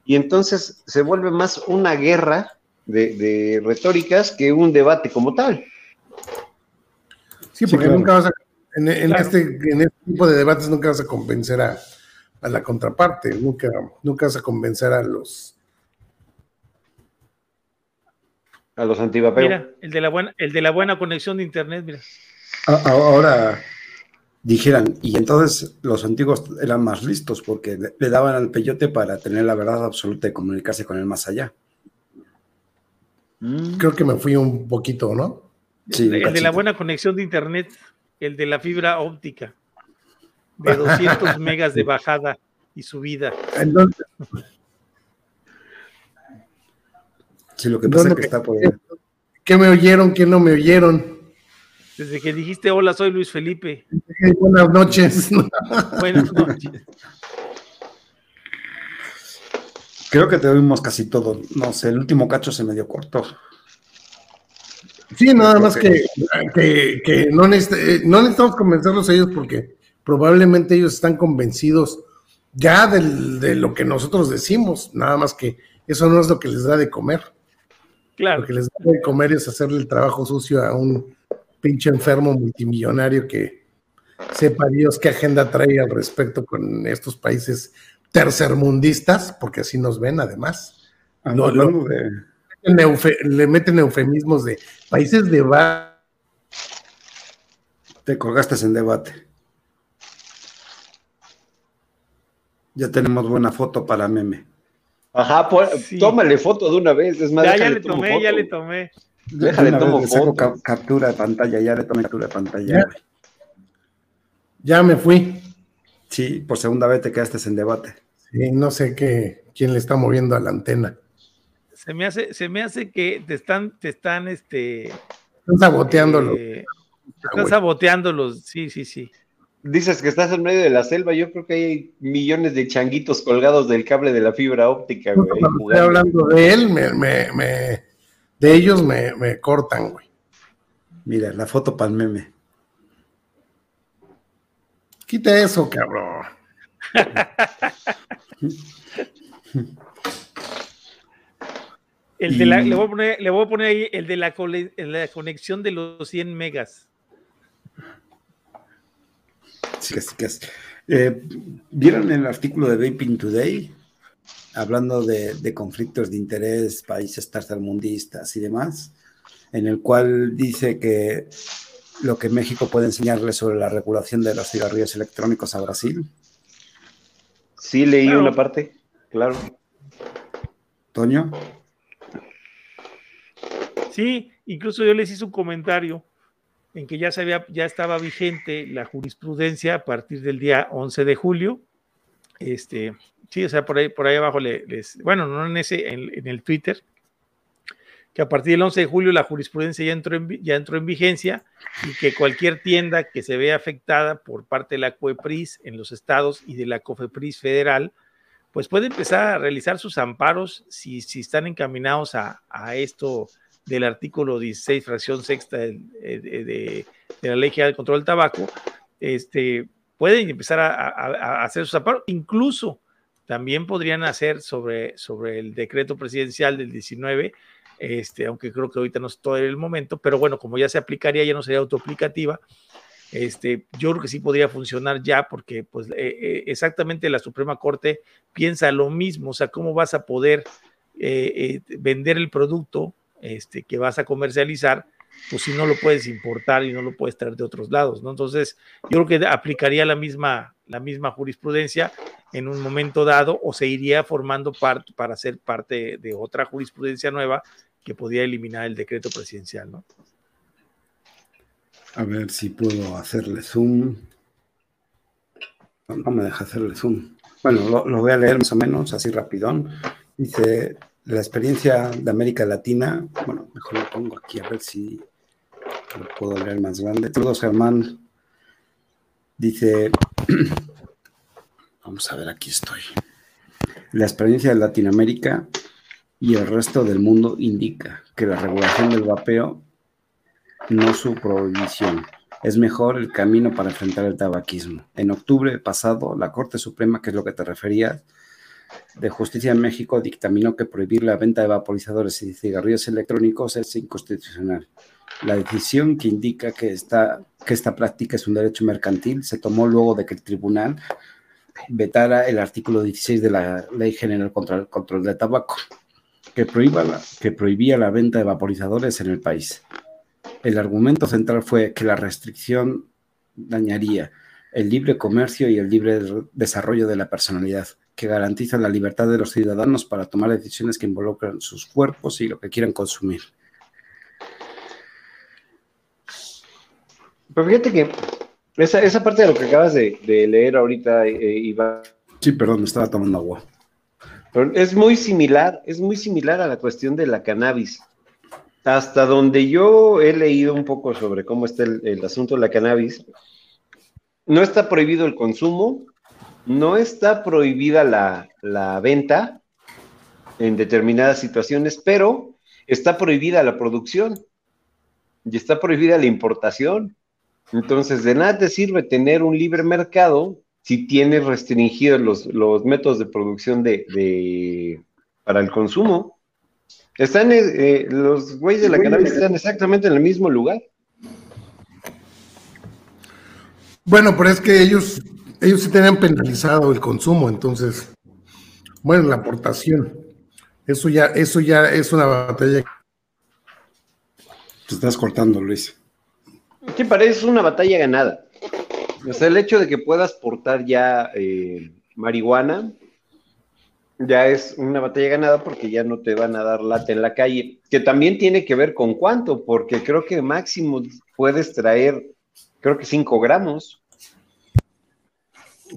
Y entonces se vuelve más una guerra de retóricas que un debate como tal. Sí, porque nunca vas a, en, este, en este tipo de debates nunca vas a convencer a, la contraparte, nunca, nunca vas a convencer a los... A los antivapeos. Mira, el de, la buena, el de la buena conexión de internet, mira. Ahora dijeran, y entonces los antiguos eran más listos porque le daban al peyote para tener la verdad absoluta y comunicarse con él más allá. Creo que me fui un poquito, ¿no? El de la buena conexión de internet, el de la fibra óptica, de 200 megas de bajada y subida. Entonces, sí, lo que pasa es que está por ¿Qué me oyeron? ¿Qué no me oyeron? Desde que dijiste hola, soy Luis Felipe. Buenas noches. Buenas noches. Creo que te oímos casi todo. No sé, el último cacho se me dio corto. Sí, nada más que, que, no, eh, no, necesitamos convencerlos a ellos porque probablemente ellos están convencidos ya de lo que nosotros decimos, nada más que eso no es lo que les da de comer. Claro. Lo que les da de comer es hacerle el trabajo sucio a un pinche enfermo multimillonario que sepa Dios qué agenda trae al respecto con estos países tercermundistas, porque así nos ven además. no, no, de le meten eufemismos de países de Te colgaste en debate. Ya tenemos buena foto para meme. Ajá, pues, tómale foto de una vez. Es más, ya, ya le tomé, ya le tomé. Déjale, tomo foto. captura de pantalla, ya le tomé captura de pantalla. Ya, me fui. Sí, por segunda vez te quedaste en debate. Sí, no sé qué, quién le está moviendo a la antena se me hace, se me hace que te están, te están, este. Están saboteándolos. Eh, están saboteándolos, sí, sí, sí. Dices que estás en medio de la selva, yo creo que hay millones de changuitos colgados del cable de la fibra óptica, güey. estoy hablando de él, me, me, me, de ellos me, me cortan, güey. Mira, la foto para el meme. Quita eso, cabrón. El de la, le, voy a poner, le voy a poner ahí el de la, la conexión de los 100 megas. Sí, sí, sí. Eh, ¿Vieron el artículo de Vaping Today? Hablando de, de, conflictos de interés, países tercermundistas y demás, en el cual dice que lo que México puede enseñarle sobre la regulación de los cigarrillos electrónicos a Brasil. Sí, leí una parte, claro. Toño. Sí, incluso yo les hice un comentario en que ya, se había, ya estaba vigente la jurisprudencia a partir del día 11 de julio. Este, sí, o sea, por ahí, por ahí abajo les, bueno, no en ese, en, el Twitter, que a partir del 11 de julio la jurisprudencia ya entró, en, ya entró en vigencia y que cualquier tienda que se vea afectada por parte de la COEPRIS en los estados y de la COFEPRIS federal, pues puede empezar a realizar sus amparos si, si están encaminados a, a esto del artículo 16, fracción sexta de, de, la Ley General de Control del Tabaco, este, pueden empezar a, hacer sus amparos. Incluso también podrían hacer sobre, sobre el decreto presidencial del 19, este, aunque creo que ahorita no es todo el momento, pero bueno, como ya se aplicaría, ya no sería autoaplicativa, este, yo creo que sí podría funcionar ya, porque pues eh, eh, exactamente la Suprema Corte piensa lo mismo, o sea, cómo vas a poder eh, vender el producto este, que vas a comercializar, pues si no lo puedes importar y no lo puedes traer de otros lados, ¿no? Entonces, yo creo que aplicaría la misma, la misma jurisprudencia en un momento dado o se iría formando parte para ser parte de otra jurisprudencia nueva que podría eliminar el decreto presidencial, ¿no? A ver si puedo hacerle zoom. No, me deja hacerle zoom. Bueno, lo, lo, voy a leer más o menos así rapidón. Dice, la experiencia de América Latina, bueno, mejor lo pongo aquí a ver si lo puedo leer más grande. Saludos, Germán. Dice, vamos a ver, aquí estoy. La experiencia de Latinoamérica y el resto del mundo indica que la regulación del vapeo, no su prohibición, es mejor el camino para enfrentar el tabaquismo. En octubre pasado, la Corte Suprema, que es lo que te referías, de Justicia en México dictaminó que prohibir la venta de vaporizadores y cigarrillos electrónicos es inconstitucional. La decisión que indica que esta, que esta práctica es un derecho mercantil se tomó luego de que el tribunal vetara el artículo 16 de la Ley General contra el Control de Tabaco, que, prohíba que prohibía la venta de vaporizadores en el país. El argumento central fue que la restricción dañaría el libre comercio y el libre desarrollo de la personalidad que garantizan la libertad de los ciudadanos para tomar decisiones que involucran sus cuerpos y lo que quieran consumir. Pero fíjate que esa, parte de lo que acabas de, leer ahorita, eh, Iván. Sí, perdón, me estaba tomando agua. es muy similar, es muy similar a la cuestión de la cannabis. Hasta donde yo he leído un poco sobre cómo está el asunto de la cannabis, no está prohibido el consumo, no está prohibida la, venta en determinadas situaciones, pero está prohibida la producción y está prohibida la importación. Entonces, de nada te sirve tener un libre mercado si tienes restringidos los, métodos de producción de, para el consumo. Están, eh, eh, los güeyes de la cannabis están exactamente en el mismo lugar. Bueno, pero es que ellos ellos sí tenían penalizado el consumo, entonces, bueno, la aportación. Eso ya, eso ya es una batalla. Te estás cortando, Luis. Sí, parece una batalla ganada. O sea, el hecho de que puedas portar ya eh, marihuana ya es una batalla ganada porque ya no te van a dar lata en la calle, que también tiene que ver con cuánto, porque creo que máximo puedes traer, creo que 5 gramos.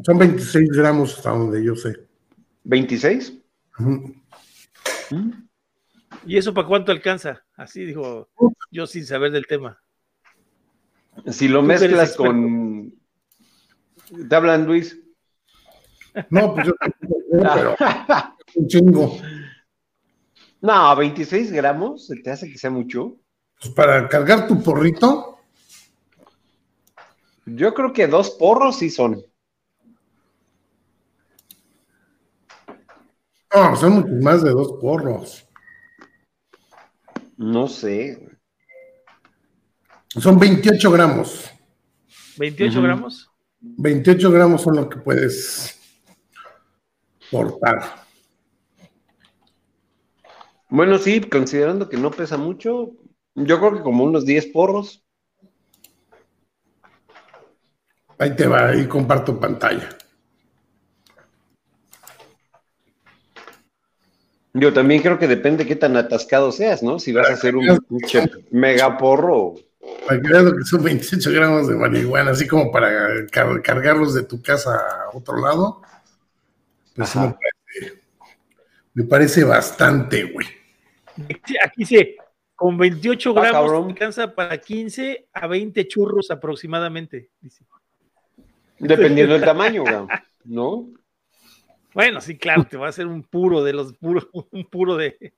Son 26 gramos hasta donde yo sé. ¿26? ¿Y eso para cuánto alcanza? Así dijo yo sin saber del tema. Si lo mezclas con... ¿Te hablan, Luis? No, pues yo pero un chingo. No, 26 gramos, ¿te hace que sea mucho? Pues para cargar tu porrito. Yo creo que dos porros sí son. No, son mucho más de dos porros. No sé. Son 28 gramos. ¿28 gramos? 28 gramos son lo que puedes portar. Bueno, sí, considerando que no pesa mucho, yo creo que como unos 10 porros. Ahí te va, ahí comparto pantalla. Yo también creo que depende qué tan atascado seas, ¿no? Si vas a hacer un pinche mega porro. Para que veas lo que son 28 gramos de marihuana, así como para car- cargarlos de tu casa a otro lado. Pues sí me parece, me parece bastante, güey. Aquí sí, con 28 Ah, gramos cabrón. te alcanza para 15 a 20 churros aproximadamente. dice. Dependiendo del tamaño, güey, ¿no? Bueno, sí, claro, te va a hacer un puro de los puros, un puro de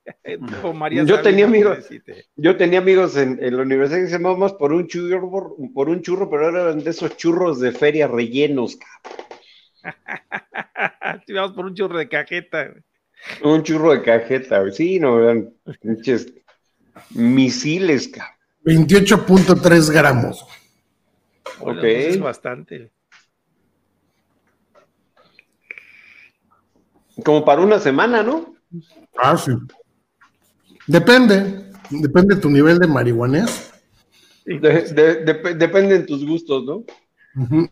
María Yo Sabina, tenía amigos-. Yo tenía amigos en, en la universidad que se llamaban más por un churro, por un churro, pero eran de esos churros de feria rellenos, cabrón. Por un churro de cajeta. un churro de cajeta, güey. sí, no, eran pinches misiles, cabrón. 28.3 gramos. Bueno, Ok. pues es bastante. Como para una semana, ¿no? Ah, sí. Depende, depende de tu nivel de marihuanés. De- de- dep- dependen tus gustos, ¿no? Ujú.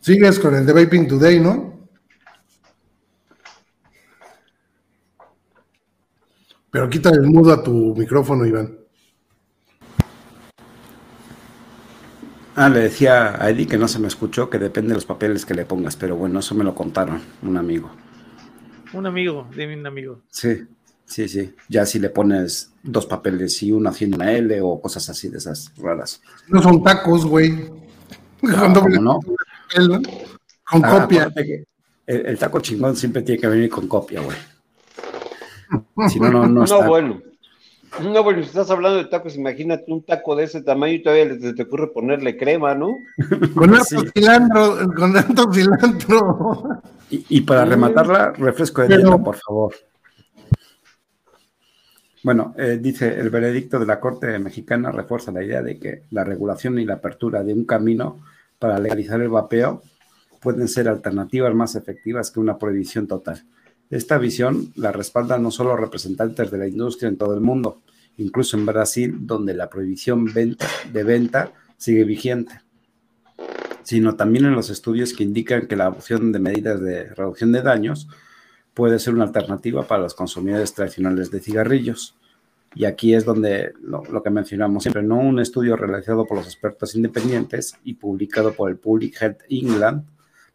Sigues con el de Vaping Today, ¿no? Pero quita el mudo a tu micrófono, Iván. Ah, le decía a Eddie que no se me escuchó, que depende de los papeles que le pongas, pero bueno, eso me lo contaron un amigo. Un amigo, dime un amigo. Sí, sí, sí. Ya si le pones dos papeles y uno haciendo una L o cosas así de esas raras. No son tacos, güey. Con Ah, doble ¿cómo no? papel, ¿no? Con Ah, copia. que el, el taco chingón siempre tiene que venir con copia, güey. Si no, no, no No, está. bueno. No, bueno, si estás hablando de tacos, imagínate un taco de ese tamaño y todavía se te ocurre ponerle crema, ¿no? Con harto Sí. cilantro, con tanto cilantro. Y, y para rematarla, refresco de Pero- dieta, por favor. Bueno, eh, dice, el veredicto de la Corte Mexicana refuerza la idea de que la regulación y la apertura de un camino para legalizar el vapeo pueden ser alternativas más efectivas que una prohibición total. Esta visión la respaldan no solo representantes de la industria en todo el mundo, incluso en Brasil, donde la prohibición de venta sigue vigente sino también en los estudios que indican que la adopción de medidas de reducción de daños puede ser una alternativa para los consumidores tradicionales de cigarrillos. Y aquí es donde lo, lo que mencionamos siempre, no un estudio realizado por los expertos independientes y publicado por el Public Health England,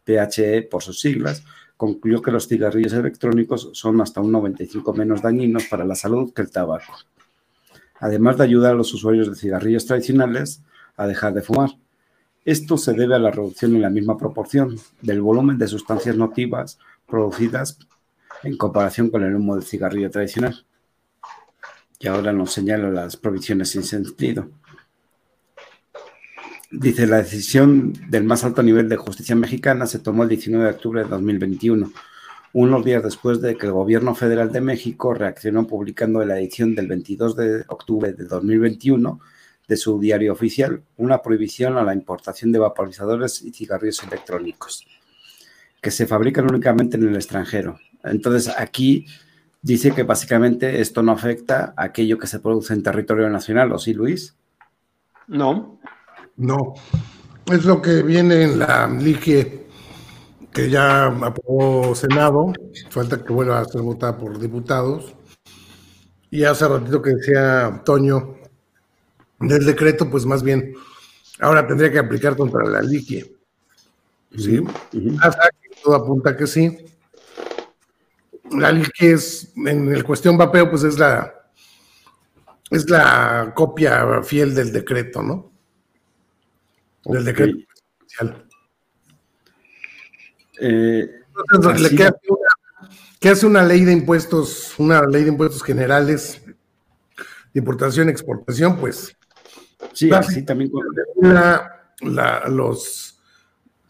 PHE por sus siglas, concluyó que los cigarrillos electrónicos son hasta un 95 menos dañinos para la salud que el tabaco. Además de ayudar a los usuarios de cigarrillos tradicionales a dejar de fumar. Esto se debe a la reducción en la misma proporción del volumen de sustancias nocivas producidas en comparación con el humo del cigarrillo tradicional. Y ahora nos señala las provisiones sin sentido. Dice, la decisión del más alto nivel de justicia mexicana se tomó el 19 de octubre de 2021, unos días después de que el gobierno federal de México reaccionó publicando en la edición del 22 de octubre de 2021 de su diario oficial una prohibición a la importación de vaporizadores y cigarrillos electrónicos que se fabrican únicamente en el extranjero. Entonces aquí dice que básicamente esto no afecta a aquello que se produce en territorio nacional, ¿o sí, Luis? No. No. Es lo que viene en la ligue que ya aprobó Senado. Falta que vuelva a ser votada por diputados. Y hace ratito que decía Toño del decreto, pues más bien ahora tendría que aplicar contra la ligue. Sí. Hasta que todo apunta que sí. La ligue es, en el cuestión vapeo, pues es la es la copia fiel del decreto, ¿no? Del decreto presidencial. Eh, ¿Qué hace una ley de impuestos, una ley de impuestos generales de importación y exportación? Pues sí, así también los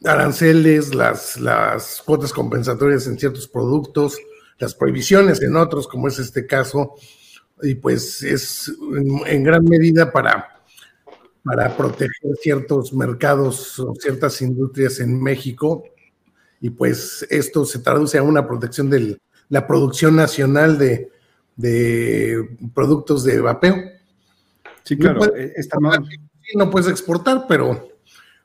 aranceles, las, las cuotas compensatorias en ciertos productos, las prohibiciones en otros, como es este caso, y pues es en, gran medida para, para proteger ciertos mercados o ciertas industrias en México, y pues esto se traduce a una protección de la producción nacional de, productos de vapeo. Sí, claro, no, no puedes exportar, pero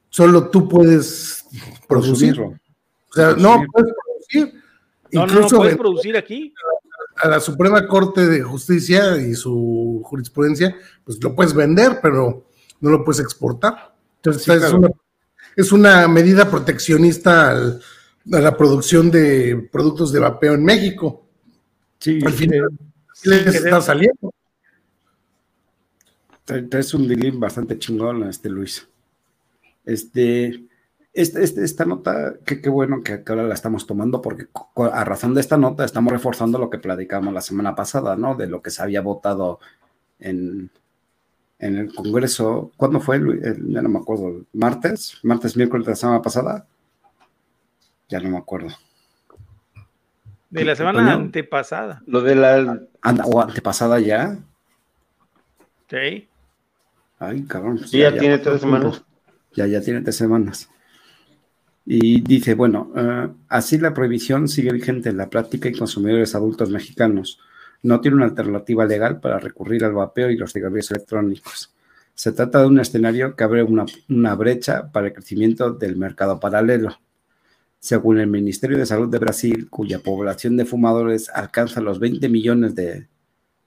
solo tú puedes producirlo. O sea, no puedes producir. No, incluso no, puedes producir aquí. A la Suprema Corte de Justicia y su jurisprudencia, pues lo puedes vender, pero no lo puedes exportar. Entonces, es, una, medida proteccionista a la producción de productos de vapeo en México. Sí, al final les está saliendo. Es un delín bastante chingón, este Luis. Este, este, este, esta nota, qué bueno que, ahora la estamos tomando, porque a razón de esta nota estamos reforzando lo que platicamos la semana pasada, ¿no? De lo que se había votado en, en el Congreso. ¿Cuándo fue? ya no me acuerdo. ¿Martes? ¿Martes, miércoles de la semana pasada? Ya no me acuerdo. De la semana antepasada. Lo de la. ¿O antepasada ya? Sí. Ay, cabrón. Sí, ya, tiene tres semanas ya, ya tiene tres semanas. Y dice, bueno, eh, así la prohibición sigue vigente en la práctica y consumidores adultos mexicanos no tienen una alternativa legal para recurrir al vapeo y los cigarrillos electrónicos. Se trata de un escenario que abre una, una brecha para el crecimiento del mercado paralelo. Según el Ministerio de Salud de Brasil, cuya población de fumadores alcanza los 20 millones de,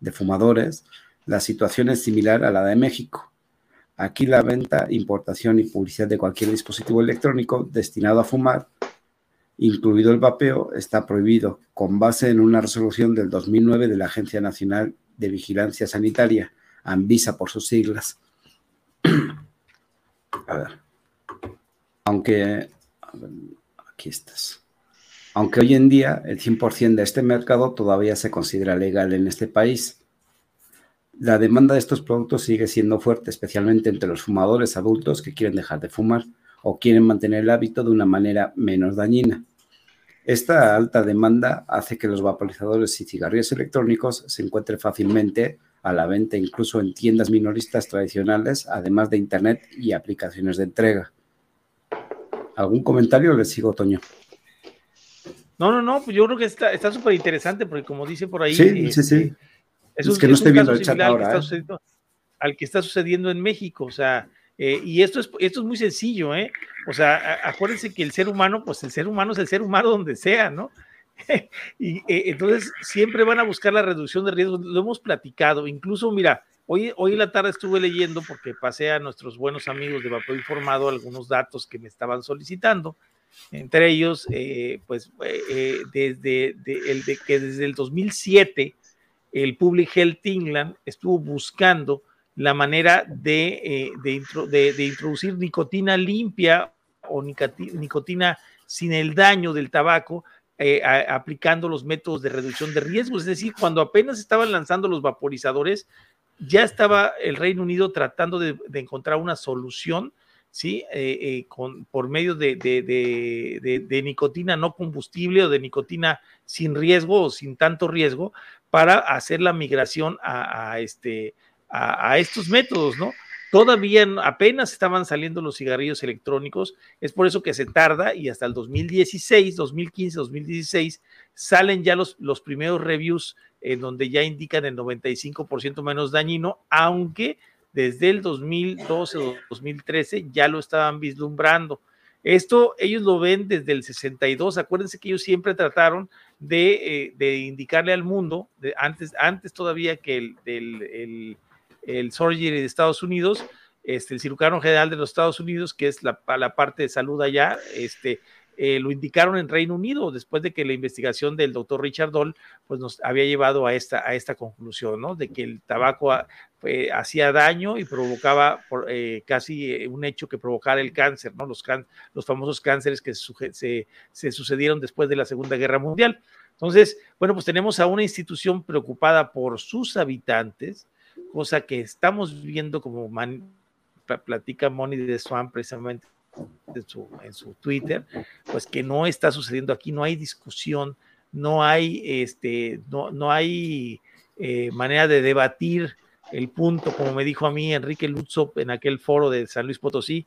de fumadores, la situación es similar a la de México Aquí la venta, importación y publicidad de cualquier dispositivo electrónico destinado a fumar, incluido el vapeo, está prohibido con base en una resolución del 2009 de la Agencia Nacional de Vigilancia Sanitaria, ANVISA por sus siglas. a ver. Aunque, aquí estás. Aunque hoy en día el 100% de este mercado todavía se considera legal en este país, la demanda de estos productos sigue siendo fuerte, especialmente entre los fumadores adultos que quieren dejar de fumar o quieren mantener el hábito de una manera menos dañina. Esta alta demanda hace que los vaporizadores y cigarrillos electrónicos se encuentren fácilmente a la venta incluso en tiendas minoristas tradicionales, además de Internet y aplicaciones de entrega. ¿Algún comentario? Les sigo, Toño. No, no, no, pues yo creo que está súper interesante porque como dice por ahí... Sí, sí, sí este, es, que no estoy viendo el chat ahora. ¿eh? Al que, está sucediendo en México, o sea, eh, y esto es, esto es muy sencillo, ¿eh? O sea, acuérdense que el ser humano, pues el ser humano es el ser humano donde sea, ¿no? y eh, entonces siempre van a buscar la reducción de riesgos, lo hemos platicado, incluso, mira, hoy, hoy en la tarde estuve leyendo porque pasé a nuestros buenos amigos de Vapor Informado algunos datos que me estaban solicitando, entre ellos, pues, desde el, de, que desde el 2007 el Public Health England estuvo buscando la manera de, eh, de, introducir nicotina limpia o nicotina sin el daño del tabaco, eh, aplicando los métodos de reducción de riesgos. Es decir, cuando apenas estaban lanzando los vaporizadores, ya estaba el Reino Unido tratando de, encontrar una solución, ¿sí? Eh, con, por medio de, de, nicotina no combustible o de nicotina sin riesgo o sin tanto riesgo, para hacer la migración a, este, a, estos métodos, ¿no? Todavía apenas estaban saliendo los cigarrillos electrónicos, es por eso que se tarda y hasta el 2016, 2015, 2016 salen ya los, los primeros reviews en donde ya indican el 95% menos dañino, aunque desde el 2012 o 2013 ya lo estaban vislumbrando. Esto ellos lo ven desde el 62. Acuérdense que ellos siempre trataron de, eh, indicarle al mundo, antes, antes todavía que el, el, el, surgery de Estados Unidos, este, el cirujano general de los Estados Unidos, que es la, la parte de salud allá, este, eh, lo indicaron en Reino Unido después de que la investigación del doctor Richard Doll pues nos había llevado a esta, a esta conclusión, ¿no? De que el tabaco eh, hacía daño y provocaba eh, casi un hecho que provocara el cáncer, ¿no? Los, los famosos cánceres que se, sucedieron después de la Segunda Guerra Mundial. Entonces, bueno, pues tenemos a una institución preocupada por sus habitantes, cosa que estamos viendo como platica Moni de Swan precisamente en su, en su Twitter, pues que no está sucediendo aquí, no hay discusión, no hay, este, no, no hay eh, manera de debatir el punto, como me dijo a mí Enrique Lutzo en aquel foro de San Luis Potosí,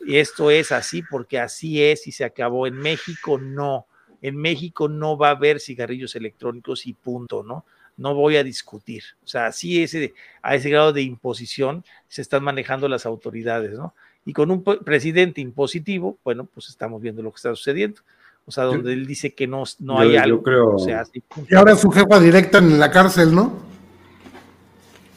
y esto es así porque así es y se acabó. En México no, en México no va a haber cigarrillos electrónicos y punto, ¿no? No voy a discutir. O sea, así ese, a ese grado de imposición se están manejando las autoridades, ¿no? Y con un presidente impositivo, bueno, pues estamos viendo lo que está sucediendo. O sea, donde él dice que no, no hay algo. Creo... y ahora su jefa directa en la cárcel, ¿no?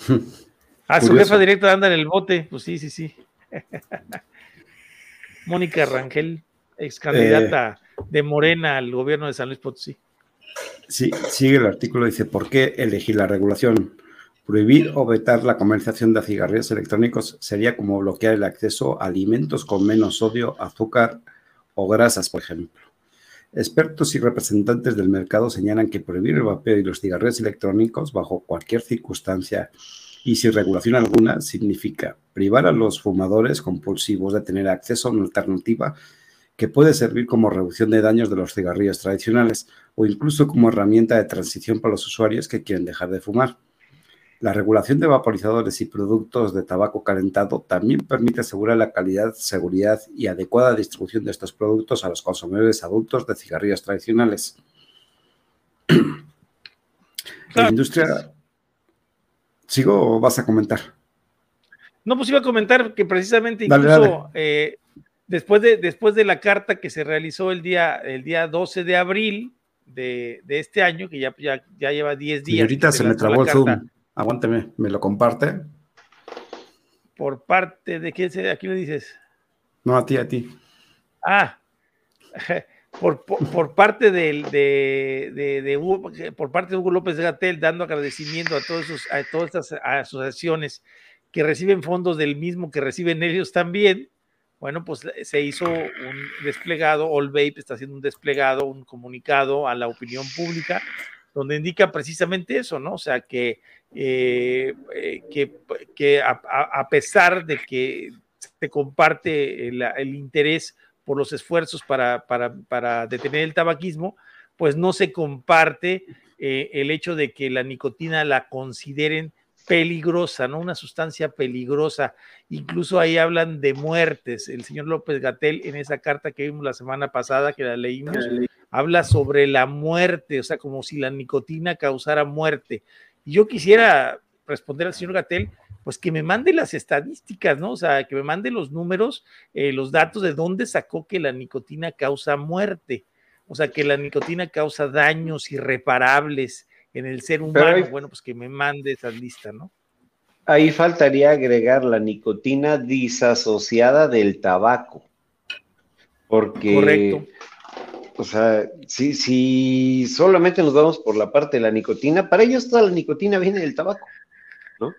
ah, su jefa directa anda en el bote. Pues sí, sí, sí. Mónica Rangel, ex candidata eh. de Morena al gobierno de San Luis Potosí. Sí, sigue el artículo, dice, ¿por qué elegir la regulación? Prohibir o vetar la comercialización de cigarrillos electrónicos sería como bloquear el acceso a alimentos con menos sodio, azúcar o grasas, por ejemplo. Expertos y representantes del mercado señalan que prohibir el vapeo y los cigarrillos electrónicos bajo cualquier circunstancia y sin regulación alguna significa privar a los fumadores compulsivos de tener acceso a una alternativa que puede servir como reducción de daños de los cigarrillos tradicionales o incluso como herramienta de transición para los usuarios que quieren dejar de fumar. La regulación de vaporizadores y productos de tabaco calentado también permite asegurar la calidad, seguridad y adecuada distribución de estos productos a los consumidores adultos de cigarrillos tradicionales. La industria. ¿Sigo o vas a comentar? No, pues iba a comentar que precisamente incluso eh, después, de, después de la carta que se realizó el día, el día 12 de abril de, este año, que ya, ya, ya lleva 10 días. Y ahorita se me trabó el Zoom. Aguánteme, ¿me lo comparte? ¿Por parte de quién se, aquí le dices? No, a ti, a ti. Ah, por, por, parte del, de, de, Hugo, por parte de Hugo López Gatel, dando agradecimiento a, todos a todas estas asociaciones que reciben fondos del mismo que reciben ellos también. Bueno, pues se hizo un desplegado, All Vape está haciendo un desplegado, un comunicado a la opinión pública, donde indica precisamente eso, ¿no? O sea, que eh, eh, que, a, pesar de que se comparte el, interés por los esfuerzos para, para, detener el tabaquismo, pues no se comparte eh, el hecho de que la nicotina la consideren peligrosa, ¿no? Una sustancia peligrosa. Incluso ahí hablan de muertes. El señor López Gatel, en esa carta que vimos la semana pasada, que la leímos, habla sobre la muerte, o sea, como si la nicotina causara muerte yo quisiera responder al señor Gatel, pues que me mande las estadísticas, ¿no? O sea, que me mande los números, eh, los datos de dónde sacó que la nicotina causa muerte, o sea, que la nicotina causa daños irreparables en el ser humano. bueno, pues que me mande esa lista, ¿no? Ahí faltaría agregar la nicotina disasociada del tabaco. Porque Correcto. O sea, si, si solamente nos vamos por la parte de la nicotina, para ellos toda la nicotina viene del tabaco, ¿no?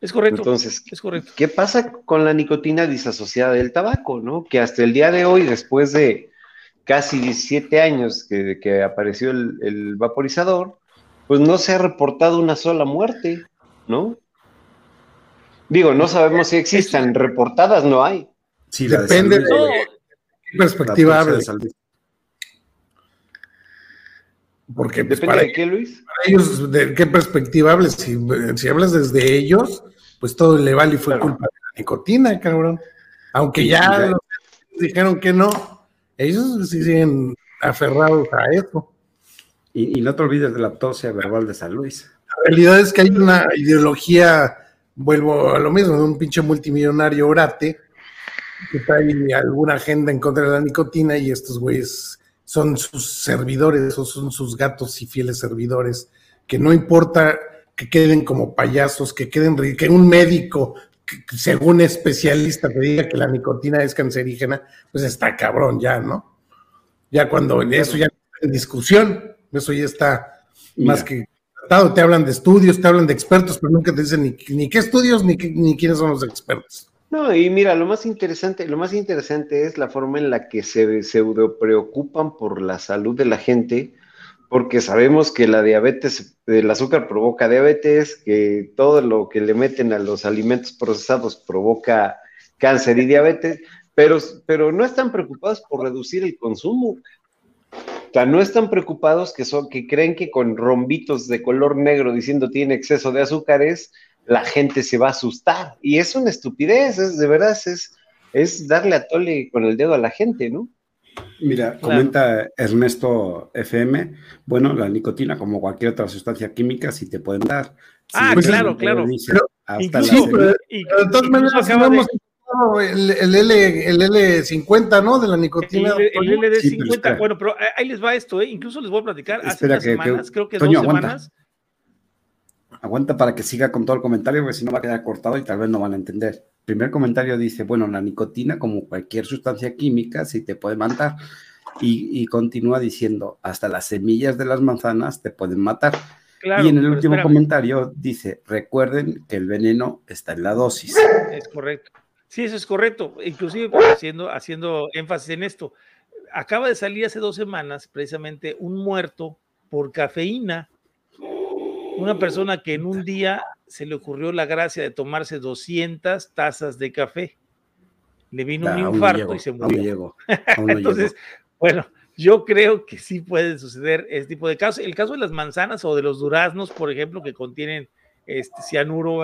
Es correcto. Entonces, es correcto. ¿qué pasa con la nicotina disasociada del tabaco, no? Que hasta el día de hoy, después de casi 17 años que, que apareció el, vaporizador, pues no se ha reportado una sola muerte, ¿no? Digo, no sabemos si existan, reportadas no hay. Sí, Depende de, qué perspectiva hables. Porque pues, ¿Depende de qué, Luis? Para ellos, ¿de qué perspectiva hablas? Si, si, hablas desde ellos, pues todo le vale y fue culpa de la nicotina, cabrón. Aunque ya, dijeron que no, ellos siguen aferrados a eso. Y, no te olvides de la autopsia verbal de San Luis. La realidad es que hay una ideología, vuelvo a lo mismo, de un pinche multimillonario orate, que trae alguna agenda en contra de la nicotina y estos güeyes son sus servidores o son sus gatos y fieles servidores, que no importa que queden como payasos, que queden, que un médico, según especialista, te diga que la nicotina es cancerígena, pues está cabrón ya, ¿no? Ya cuando eso ya está en discusión, eso ya está más que te hablan de estudios, te hablan de expertos, pero nunca te dicen ni, ni qué estudios ni, ni quiénes son los expertos. No, y mira, lo más interesante, lo más interesante es la forma en la que se pseudo preocupan por la salud de la gente, porque sabemos que la diabetes, el azúcar provoca diabetes, que todo lo que le meten a los alimentos procesados provoca cáncer y diabetes, pero, pero no están preocupados por reducir el consumo. O sea, no están preocupados que, son, que creen que con rombitos de color negro diciendo tiene exceso de azúcares, la gente se va a asustar. Y es una estupidez, es de verdad, es, es darle a tole con el dedo a la gente, ¿no? Mira, comenta Ernesto FM, bueno, la nicotina, como cualquier otra sustancia química, sí te pueden dar. ah, claro, claro. hasta pero, de todas maneras, el, el, L, el L50, ¿no? De la nicotina. El, el LD50, bueno, pero ahí les va esto, ¿eh? Incluso les voy a platicar hace unas semanas, creo que dos semanas. Aguanta para que siga con todo el comentario, porque si no va a quedar cortado y tal vez no van a entender. Primer comentario dice, bueno, la nicotina, como cualquier sustancia química, sí te puede matar. Y, y continúa diciendo, hasta las semillas de las manzanas te pueden matar. y en el último comentario dice, recuerden que el veneno está en la dosis. Es correcto. Sí, eso es correcto. Inclusive haciendo, haciendo énfasis en esto. Acaba de salir hace dos semanas precisamente un muerto por cafeína. Una persona que en un día se le ocurrió la gracia de tomarse 200 tazas de café. Le vino un infarto y se murió. Entonces, bueno, yo creo que sí puede suceder este tipo de casos. El caso de las manzanas o de los duraznos, por ejemplo, que contienen este cianuro,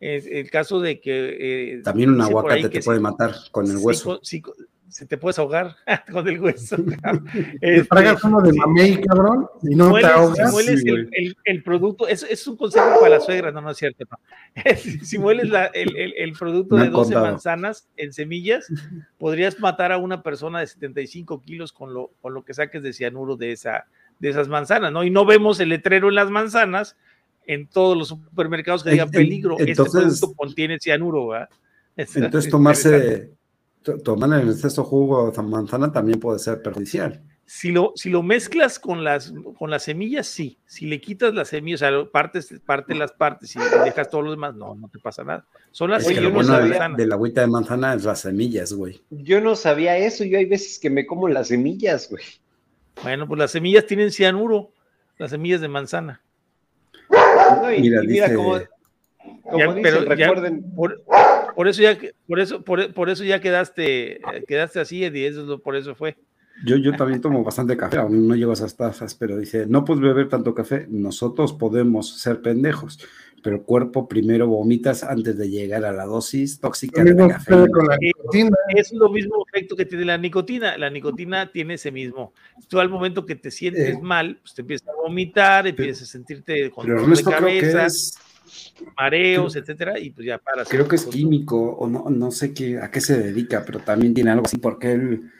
es el caso de que... Eh, También un aguacate te puede matar con el hueso. Sí, se te puedes ahogar con el hueso. este, tragas uno de mamey, cabrón, y no te ahogas. Si mueles el, el, producto, es, es, un consejo para la suegra, no, no es cierto. No. si mueles la, el, producto de 12 manzanas en semillas, podrías matar a una persona de 75 kilos con lo, con lo que saques de cianuro de, esa, de esas manzanas, ¿no? Y no vemos el letrero en las manzanas, en todos los supermercados que digan peligro, este entonces, este producto contiene cianuro, ¿verdad? entonces tomarse, tomar en exceso jugo de manzana también puede ser perjudicial. Si lo, si lo mezclas con las, con las semillas, sí. Si le quitas las semillas, o sea, partes, parte las partes y dejas todo lo demás, no, no te pasa nada. Son las semillas de, de la agüita de manzana es las semillas, güey. Yo no sabía eso, yo hay veces que me como las semillas, güey. Bueno, pues las semillas tienen cianuro, las semillas de manzana mira, mira cómo, pero recuerden. por, eso ya, por eso, por, eso ya quedaste, quedaste así, Eddie, eso por eso fue. Yo, yo también tomo bastante café, aún no llego a esas tazas, pero dice, no puedes beber tanto café, nosotros podemos ser pendejos, pero el cuerpo primero vomitas antes de llegar a la dosis tóxica de café. Es lo mismo efecto que tiene la nicotina. La nicotina tiene ese mismo. Tú al momento que te sientes eh. mal, pues te empiezas a vomitar, empiezas a sentirte con dolor de cabeza, mareos, etcétera, y pues ya paras. Creo que es químico, o no, no sé qué, a qué se dedica, pero también tiene algo así, porque él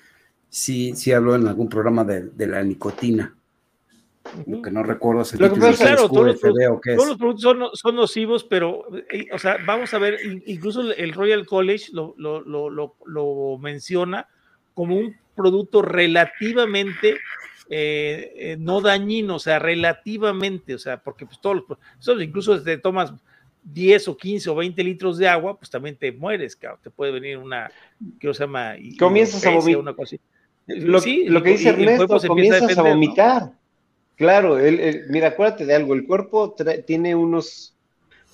sí, sí habló en algún programa de, de la nicotina. Lo que no recuerdo es el Lo que pasa, claro, todos, los, todos los productos son, son, nocivos, pero, eh, o sea, vamos a ver, incluso el Royal College lo, lo, lo, lo menciona como un producto relativamente eh, eh, no dañino, o sea, relativamente, o sea, porque pues todos los, incluso si te tomas 10 o 15 o 20 litros de agua, pues también te mueres, cabrón, te puede venir una, ¿qué se llama? Comienzas a vomitar. Lo, sí, lo que dice Ernesto, comienzas a, vomitar. Claro, el, mira, acuérdate de algo, el cuerpo tiene unos,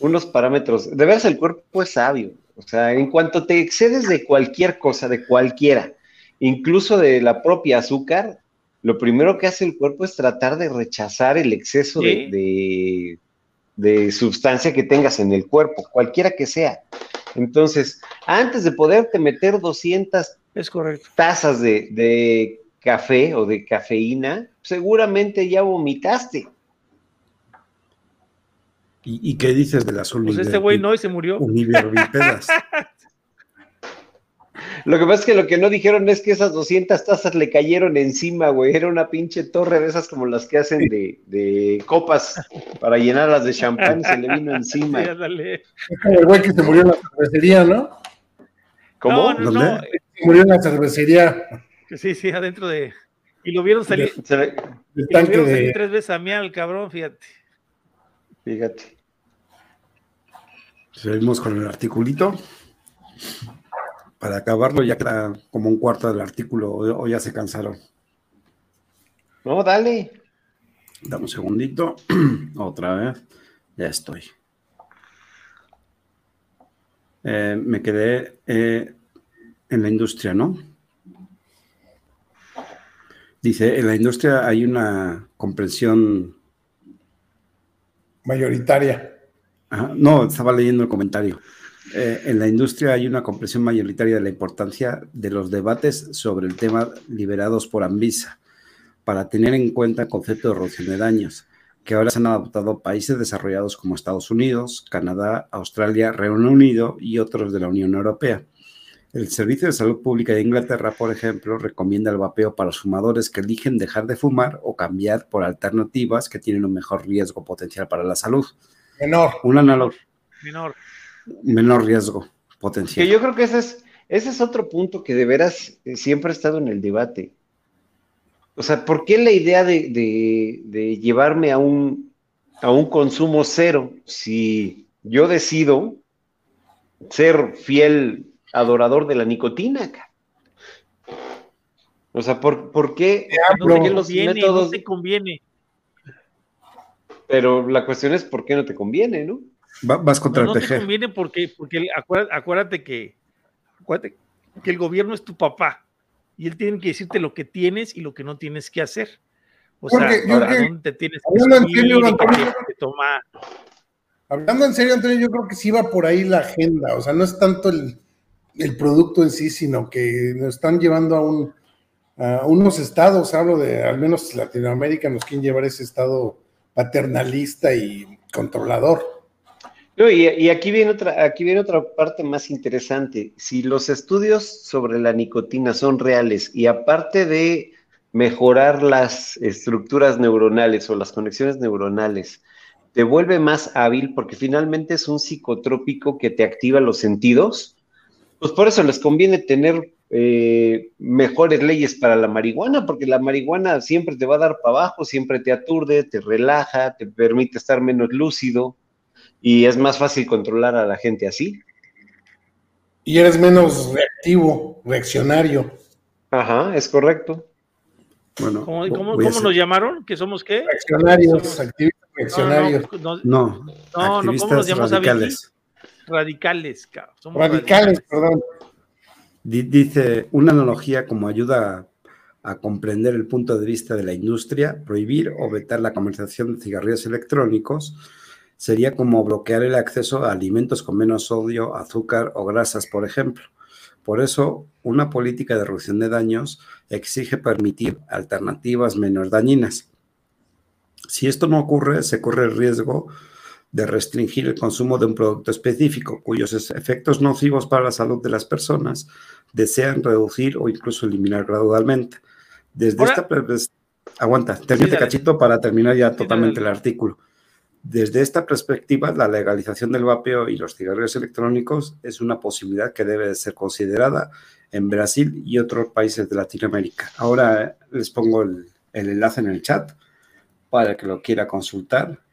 unos parámetros, de veras el cuerpo es sabio, o sea, en cuanto te excedes de cualquier cosa, de cualquiera, incluso de la propia azúcar, lo primero que hace el cuerpo es tratar de rechazar el exceso de, de, sustancia que tengas en el cuerpo, cualquiera que sea. Entonces, antes de poderte meter 200 es correcto. tazas de, de café o de cafeína, seguramente ya vomitaste. ¿Y, y qué dices de las Pues este güey no y se murió. Lo que pasa es que lo que no dijeron es que esas 200 tazas le cayeron encima, güey. Era una pinche torre de esas como las que hacen de, de copas para llenarlas de champán y se le vino encima. Es como el güey que se murió en la cervecería, ¿no? ¿Cómo? No, no, no. Se murió en la cervecería. Sí, sí, adentro de. Y lo vieron salir. y lo vieron salir tres veces a mí al cabrón, fíjate. Fíjate. Seguimos con el articulito. Para acabarlo ya queda como un cuarto del artículo o ya se cansaron. No, dale. Dame un segundito. Otra vez. Ya estoy. Eh, me quedé eh, en la industria, ¿no? Dice, en la industria hay una comprensión mayoritaria. no, estaba leyendo el comentario. Eh, en la industria hay una comprensión mayoritaria de la importancia de los debates sobre el tema liberados por Anvisa para tener en cuenta el concepto de reducción de daños, que ahora se han adoptado países desarrollados como Estados Unidos, Canadá, Australia, Reino Unido y otros de la Unión Europea. El Servicio de Salud Pública de Inglaterra, por ejemplo, recomienda el vapeo para los fumadores que eligen dejar de fumar o cambiar por alternativas que tienen un mejor riesgo potencial para la salud. Menor. Un análogo. Menor. Menor riesgo potencial. Que yo creo que ese es, ese es otro punto que de veras eh, siempre ha estado en el debate. O sea, ¿por qué la idea de, llevarme a un, a un consumo cero si yo decido ser fiel adorador de la nicotina? O sea, ¿por, qué, no te los conviene, métodos... No te conviene. Pero la cuestión es por qué no te conviene, ¿no? vas contra no, el No te conviene porque, porque acuérdate, que, acuérdate que el gobierno es tu papá y él tiene que decirte lo que tienes y lo que no tienes que hacer. O sea, a dónde te tienes que hablando en serio, Antonio, Hablando en serio, Antonio, yo creo que sí va por ahí la agenda. O sea, no es tanto el, producto en sí, sino que nos están llevando a, un, a unos estados, hablo de al menos Latinoamérica, nos quieren llevar ese estado paternalista y controlador y, aquí, viene otra, aquí viene otra parte más interesante. Si los estudios sobre la nicotina son reales y aparte de mejorar las estructuras neuronales o las conexiones neuronales, te vuelve más hábil porque finalmente es un psicotrópico que te activa los sentidos, pues por eso les conviene tener eh, mejores leyes para la marihuana, porque la marihuana siempre te va a dar para abajo, siempre te aturde, te relaja, te permite estar menos lúcido y es más fácil controlar a la gente así. Y eres menos reactivo, reaccionario. Ajá, es correcto. Bueno, ¿Cómo, cómo, nos llamaron? ¿Que somos qué? Reaccionarios, activistas reaccionarios. No, no, no, no, ¿cómo nos llamamos radicales. Radicales, cabrón. radicales, perdón. Dice, una analogía como ayuda a comprender el punto de vista de la industria, prohibir o vetar la comercialización de cigarrillos electrónicos sería como bloquear el acceso a alimentos con menos sodio, azúcar o grasas, por ejemplo. Por eso, una política de reducción de daños exige permitir alternativas menos dañinas. Si esto no ocurre, se corre el riesgo de restringir el consumo de un producto específico cuyos efectos nocivos para la salud de las personas desean reducir o incluso eliminar gradualmente. Desde esta aguanta, termine cachito para terminar ya totalmente el artículo. Desde esta perspectiva, la legalización del vapeo y los cigarrillos electrónicos es una posibilidad que debe ser considerada en Brasil y otros países de Latinoamérica. Ahora eh, les pongo el, enlace en el chat para que lo quiera consultar.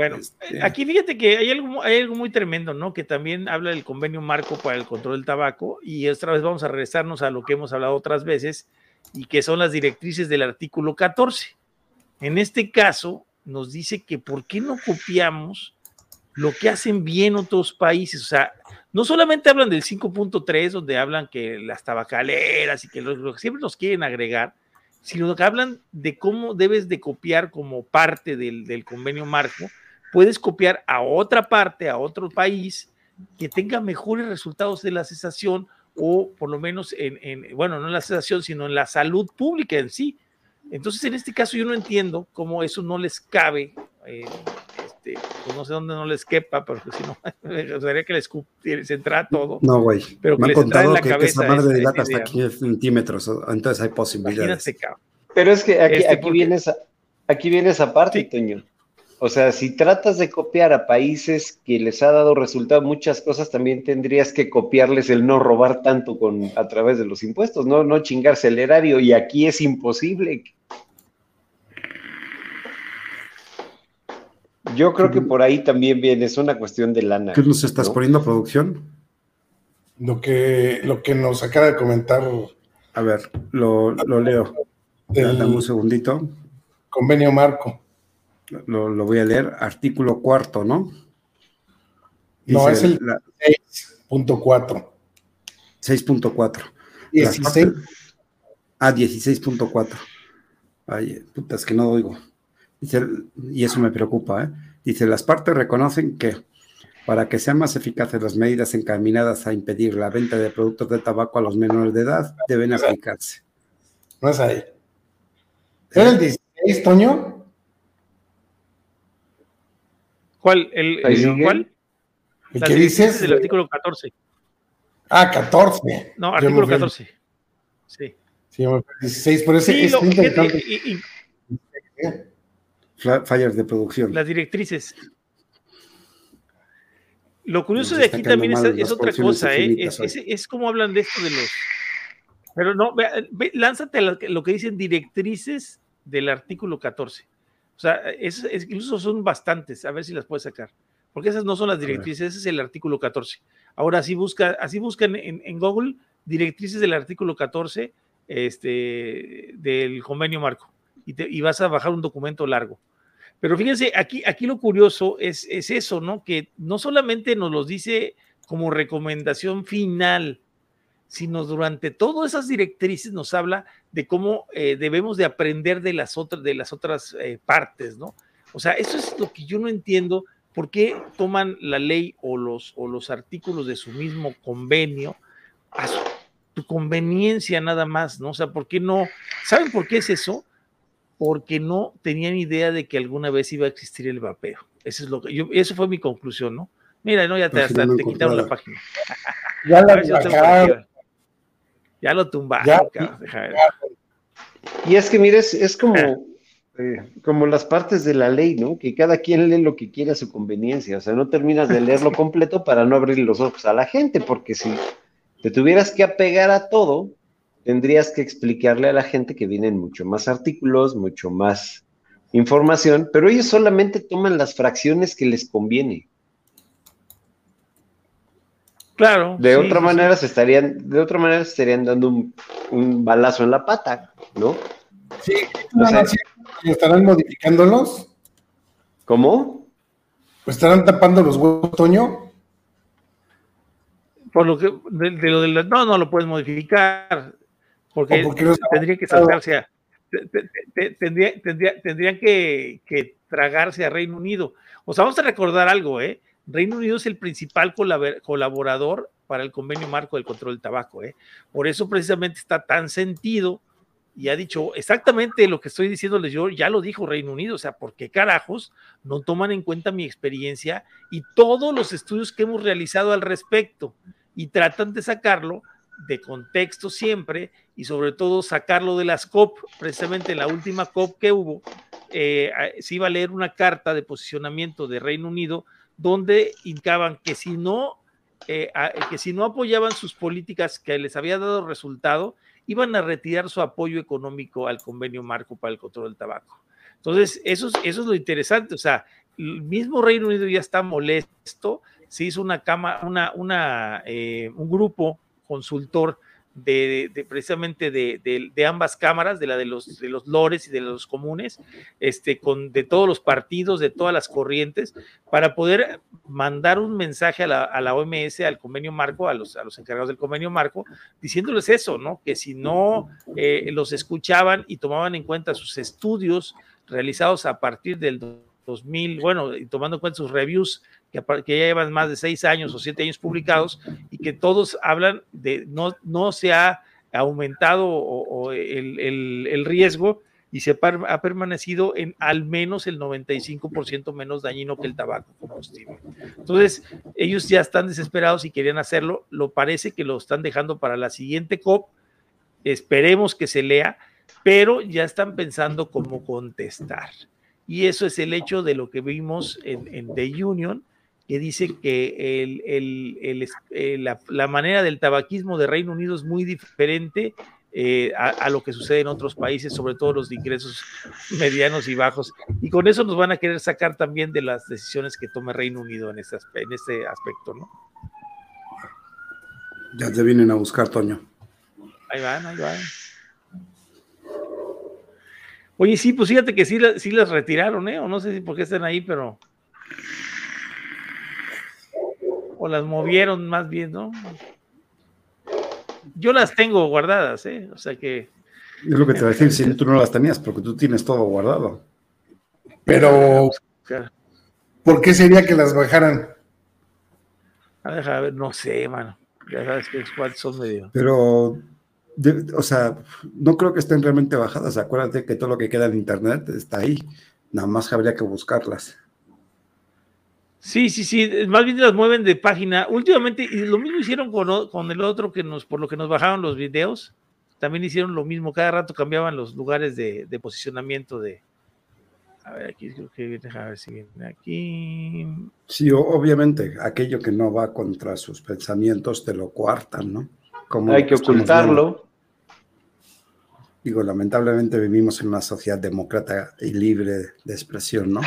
Bueno, este, aquí fíjate que hay algo, hay algo muy tremendo, ¿no? Que también habla del convenio marco para el control del tabaco y otra vez vamos a regresarnos a lo que hemos hablado otras veces y que son las directrices del artículo 14. En este caso, nos dice que por qué no copiamos lo que hacen bien otros países. O sea, no solamente hablan del 5.3, donde hablan que las tabacaleras y que lo, que siempre nos quieren agregar, sino que hablan de cómo debes de copiar como parte del, convenio marco. Puedes copiar a otra parte, a otro país, que tenga mejores resultados de la cesación o por lo menos en, en, bueno, no en la cesación, sino en la salud pública en sí. Entonces, en este caso, yo no entiendo cómo eso no les cabe. Eh, este, pues no sé dónde no les quepa, porque si no, me gustaría que les, les entrara todo. No, güey. Pero me han contado que, esa madre dilata hasta 15 centímetros, entonces hay posibilidades. Pero es que aquí, este, aquí, viene, esa, aquí viene esa parte, Toño. O sea, si tratas de copiar a países que les ha dado resultado muchas cosas, también tendrías que copiarles el no robar tanto con a través de los impuestos, no, no chingarse el erario, y aquí es imposible. Yo creo que por ahí también viene, es una cuestión de lana. ¿Qué nos estás poniendo, producción? Lo que, lo que nos acaba de comentar. A ver, lo, lo leo. Dame un segundito. Convenio marco. Lo, lo, voy a leer. Artículo cuarto, ¿no? no, es el 6.4. 6.4. 16. Ah, 16.4. Ay, puta, es que no oigo. Dice, y eso me preocupa, ¿eh? Dice, las partes reconocen que para que sean más eficaces las medidas encaminadas a impedir la venta de productos de tabaco a los menores de edad, deben aplicarse. No es ahí. ¿Era el 16, Toño? ¿Cuál? ¿El, el cuál? ¿El que dices? El artículo 14. Ah, 14. No, artículo 14. Sí. Sí, 16, por eso sí, es lo, y, y, fallas de producción. Las directrices. Lo curioso de aquí también es, otra cosa, ¿eh? Es, como hablan de esto de los. Pero no, ve, lánzate lo que dicen directrices del artículo 14. O sea, es, incluso son bastantes, a ver si las puedes sacar. Porque esas no son las directrices, ese es el artículo 14. Ahora así busca, así buscan en, en Google directrices del artículo 14 este, del convenio marco y, te, y vas a bajar un documento largo. Pero fíjense, aquí, aquí lo curioso es, es eso, ¿no? Que no solamente nos los dice como recomendación final, sino durante todas esas directrices nos habla de cómo eh, debemos de aprender de las otras, de las otras eh, partes, ¿no? O sea, eso es lo que yo no entiendo, por qué toman la ley o los, o los artículos de su mismo convenio a su conveniencia nada más, ¿no? O sea, ¿por qué no? ¿Saben por qué es eso? porque no tenían idea de que alguna vez iba a existir el vapeo. Eso es lo que yo, eso fue mi conclusión, ¿no? Mira, no, ya te, hasta, te quitaron la página. Ya, la ya lo tumbaron. Ya, y es que, mires, es, como, eh, como las partes de la ley, ¿no? Que cada quien lee lo que quiere a su conveniencia. O sea, no terminas de leerlo completo para no abrir los ojos a la gente, porque si te tuvieras que apegar a todo, tendrías que explicarle a la gente que vienen mucho más artículos, mucho más información, pero ellos solamente toman las fracciones que les conviene. Claro. De otra manera se estarían, de otra manera estarían dando un, balazo en la pata, ¿no? Sí, estarán modificándolos. ¿Cómo? Pues estarán tapando los huevos, Toño. Por lo que, de, lo del, no, no lo puedes modificar. Porque, tendría que saltarse a, tendría, tendrían que, tragarse a Reino Unido. O sea, vamos a recordar algo, ¿eh? Reino Unido es el principal colaborador para el convenio marco del control del tabaco, ¿eh? Por eso precisamente está tan sentido y ha dicho exactamente lo que estoy diciéndoles yo, ya lo dijo Reino Unido, o sea, ¿por qué carajos no toman en cuenta mi experiencia y todos los estudios que hemos realizado al respecto y tratan de sacarlo de contexto siempre y sobre todo sacarlo de las COP, precisamente en la última COP que hubo, eh, se iba a leer una carta de posicionamiento de Reino Unido donde indicaban que si no, eh, que si no apoyaban sus políticas que les había dado resultado, iban a retirar su apoyo económico al convenio marco para el control del tabaco. Entonces, eso es, eso es lo interesante, o sea, el mismo Reino Unido ya está molesto, se hizo una cama, una, una, eh, un grupo consultor de, precisamente de, ambas cámaras, de la de los, de los lores y de los comunes, este, con, de todos los partidos, de todas las corrientes, para poder mandar un mensaje a la, OMS, al convenio marco, a los, a los encargados del convenio marco, diciéndoles eso, ¿no? Que si no eh, los escuchaban y tomaban en cuenta sus estudios realizados a partir del 2000, bueno, y tomando en cuenta sus reviews que, ya llevan más de seis años o siete años publicados y que todos hablan de no, no se ha aumentado el, riesgo y se ha permanecido en al menos el 95% menos dañino que el tabaco combustible. Entonces, ellos ya están desesperados y querían hacerlo, lo parece que lo están dejando para la siguiente COP, esperemos que se lea, pero ya están pensando cómo contestar. Y eso es el hecho de lo que vimos en The Union, que dice que el, el, el, eh, la, la, manera del tabaquismo de Reino Unido es muy diferente eh, a, lo que sucede en otros países, sobre todo los de ingresos medianos y bajos. Y con eso nos van a querer sacar también de las decisiones que tome Reino Unido en este, en este aspecto, ¿no? Ya te vienen a buscar, Toño. Ahí van, ahí van. Oye, sí, pues fíjate que sí, sí las retiraron, ¿eh? O no sé si por qué están ahí, pero. O las movieron más bien, ¿no? Yo las tengo guardadas, ¿eh? O sea que. Es lo que te voy a decir, si tú no las tenías, porque tú tienes todo guardado. Pero. ¿Por qué sería que las bajaran? A ver, a ver, no sé, mano. Ya sabes que cuáles son medio. Pero o sea, no creo que estén realmente bajadas. Acuérdate que todo lo que queda en internet está ahí. Nada más habría que buscarlas. Sí, sí, sí. Más bien las mueven de página. Últimamente, y lo mismo hicieron con, el otro que nos, por lo que nos bajaron los videos. También hicieron lo mismo. Cada rato cambiaban los lugares de, posicionamiento de. A ver, aquí creo que viene, a ver si viene aquí. Sí, obviamente, aquello que no va contra sus pensamientos te lo coartan, ¿no? Hay que ocultarlo. Digo, lamentablemente vivimos en una sociedad demócrata y libre de expresión, ¿no?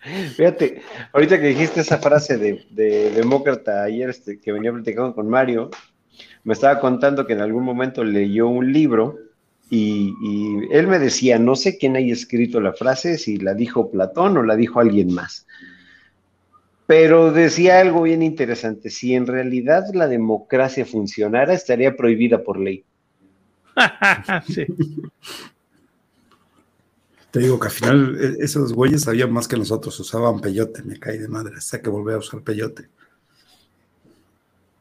Fíjate, ahorita que dijiste esa frase de, demócrata ayer este, que venía platicando con Mario, me estaba contando que en algún momento leyó un libro y, y, él me decía, no sé quién haya escrito la frase, si la dijo Platón o la dijo alguien más, pero decía algo bien interesante, si en realidad la democracia funcionara, estaría prohibida por ley. sí. Te digo que al final e, esos güeyes sabían más que nosotros, usaban peyote, me cae de madre, hasta que volver a usar peyote.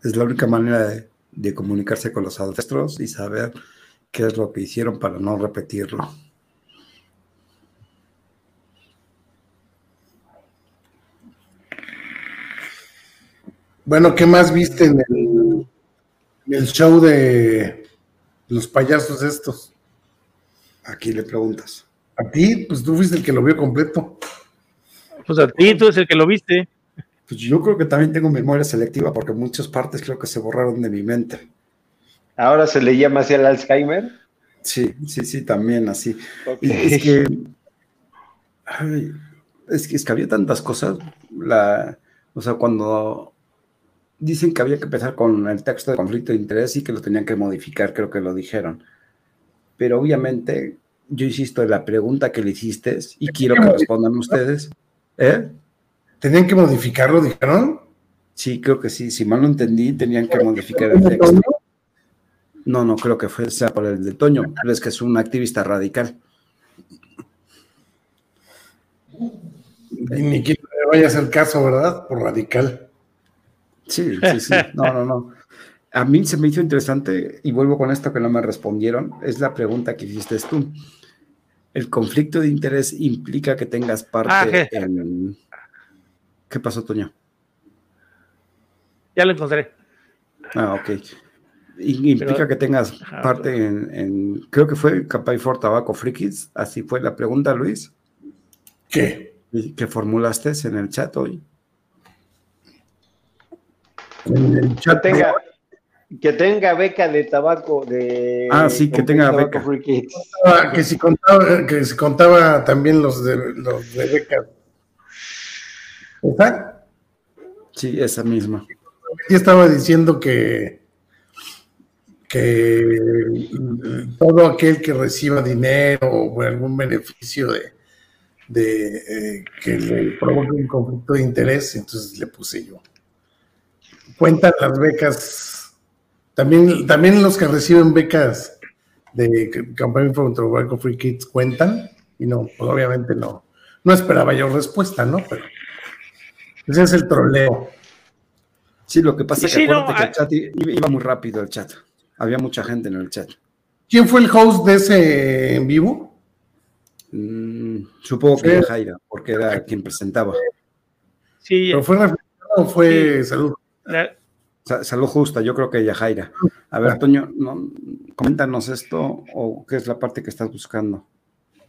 Es la única manera de, comunicarse con los ancestros y saber qué es lo que hicieron para no repetirlo. Bueno, ¿qué más viste en el, show de los payasos estos? Aquí le preguntas. A ti, pues tú fuiste el que lo vio completo. Pues a ti, tú eres el que lo viste. Pues yo creo que también tengo memoria selectiva porque muchas partes creo que se borraron de mi mente. ¿Ahora se le llama así el Alzheimer? Sí, sí, sí, también así. Es que, es que, es que había tantas cosas. La, o sea, cuando dicen que había que empezar con el texto de conflicto de interés y que lo tenían que modificar, creo que lo dijeron. Pero obviamente, yo insisto en la pregunta que le hiciste y quiero que respondan ustedes. ¿Eh? ¿Tenían que modificarlo, dijeron? Sí, creo que sí. Si mal no entendí, tenían que modificar el texto. No, no creo que fue, sea por el de Toño, pero es que es un activista radical. Ni que vaya a hacer caso, ¿verdad? Por radical. Sí, sí, sí. No, no, no. A mí se me hizo interesante, y vuelvo con esto que no me respondieron, es la pregunta que hiciste tú. ¿El conflicto de interés implica que tengas parte ah, en... ¿Qué pasó, Toño? Ya lo encontré. Ah, ok. Implica que tengas parte en, creo que fue Capay for Tabaco Frikis, así fue la pregunta, Luis. ¿Qué? Que formulaste en el chat hoy que, tenga, que tenga beca de tabaco de ah sí que tenga beca. Ah, que si contaba que si contaba también los de los de beca. ¿Esa? sí esa misma. Yo estaba diciendo que que todo aquel que reciba dinero o algún beneficio de, de eh, que le provoque un conflicto de interés, entonces le puse yo. Cuentan las becas, también, también los que reciben becas de Campaign for Tobacco Free Kids cuentan, y no, pues obviamente no, no esperaba yo respuesta, ¿no? Pero ese es el troleo. Sí, lo que pasa es que, el ah, chat iba muy rápido el chat. Había mucha gente en el chat. ¿Quién fue el host de ese en vivo? Mm, supongo que Jaira, porque era quien presentaba. Sí. ¿Pero fue reflexionado o fue salud? Salud justa, yo creo que Yajaira. A ver, Toño, no, coméntanos esto o qué es la parte que estás buscando.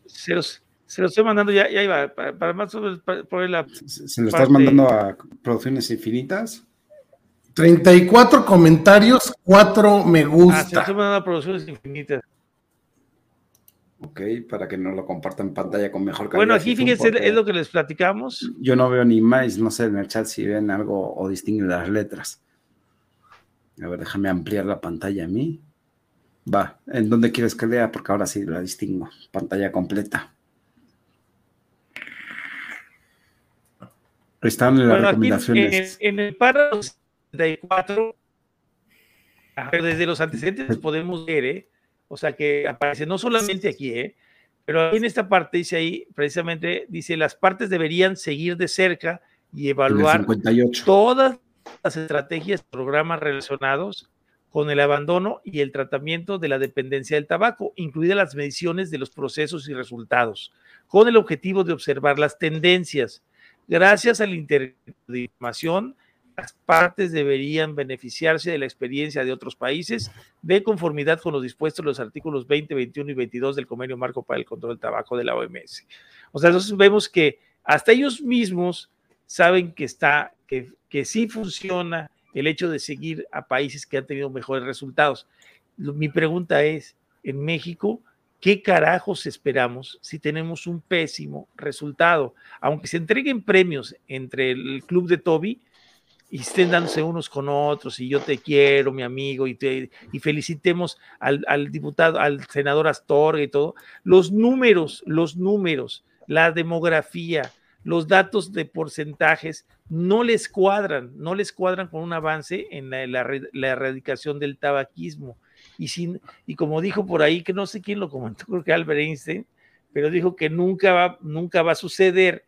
Se los, se estoy mandando, ya, ya iba, para, más sobre, la. ¿Se, lo estás mandando a Producciones Infinitas? 34 comentarios, 4 me gusta. Ah, se me dan producciones infinitas. Ok, para que nos lo compartan en pantalla con mejor calidad. Bueno, aquí fíjense, es lo que les platicamos. Yo no veo ni más, no sé en el chat si ven algo o distinguen las letras. A ver, déjame ampliar la pantalla a mí. Va, ¿en dónde quieres que lea? Porque ahora sí la distingo. Pantalla completa. Están las recomendaciones. en, el párrafo 64, desde los antecedentes podemos ver, ¿eh? O sea que aparece no solamente aquí, ¿eh? pero en esta parte dice ahí, precisamente, dice, las partes deberían seguir de cerca y evaluar todas las estrategias, programas relacionados con el abandono y el tratamiento de la dependencia del tabaco, incluidas las mediciones de los procesos y resultados, con el objetivo de observar las tendencias. Gracias a la información, las partes deberían beneficiarse de la experiencia de otros países de conformidad con los dispuestos en los artículos 20, 21 y 22 del Convenio Marco para el Control del Tabaco de la OMS. O sea, entonces vemos que hasta ellos mismos saben que está, que, que sí funciona el hecho de seguir a países que han tenido mejores resultados. Mi pregunta es, en México, ¿qué carajos esperamos si tenemos un pésimo resultado? Aunque se entreguen premios entre el club de Toby, y estén dándose unos con otros y yo te quiero, mi amigo, y, te, y felicitemos al, al, diputado, al senador Astorga y todo, los números, los números, la demografía, los datos de porcentajes no les cuadran, no les cuadran con un avance en la, la, erradicación del tabaquismo. Y, sin, y como dijo por ahí, que no sé quién lo comentó, creo que Albert Einstein, pero dijo que nunca va, nunca va a suceder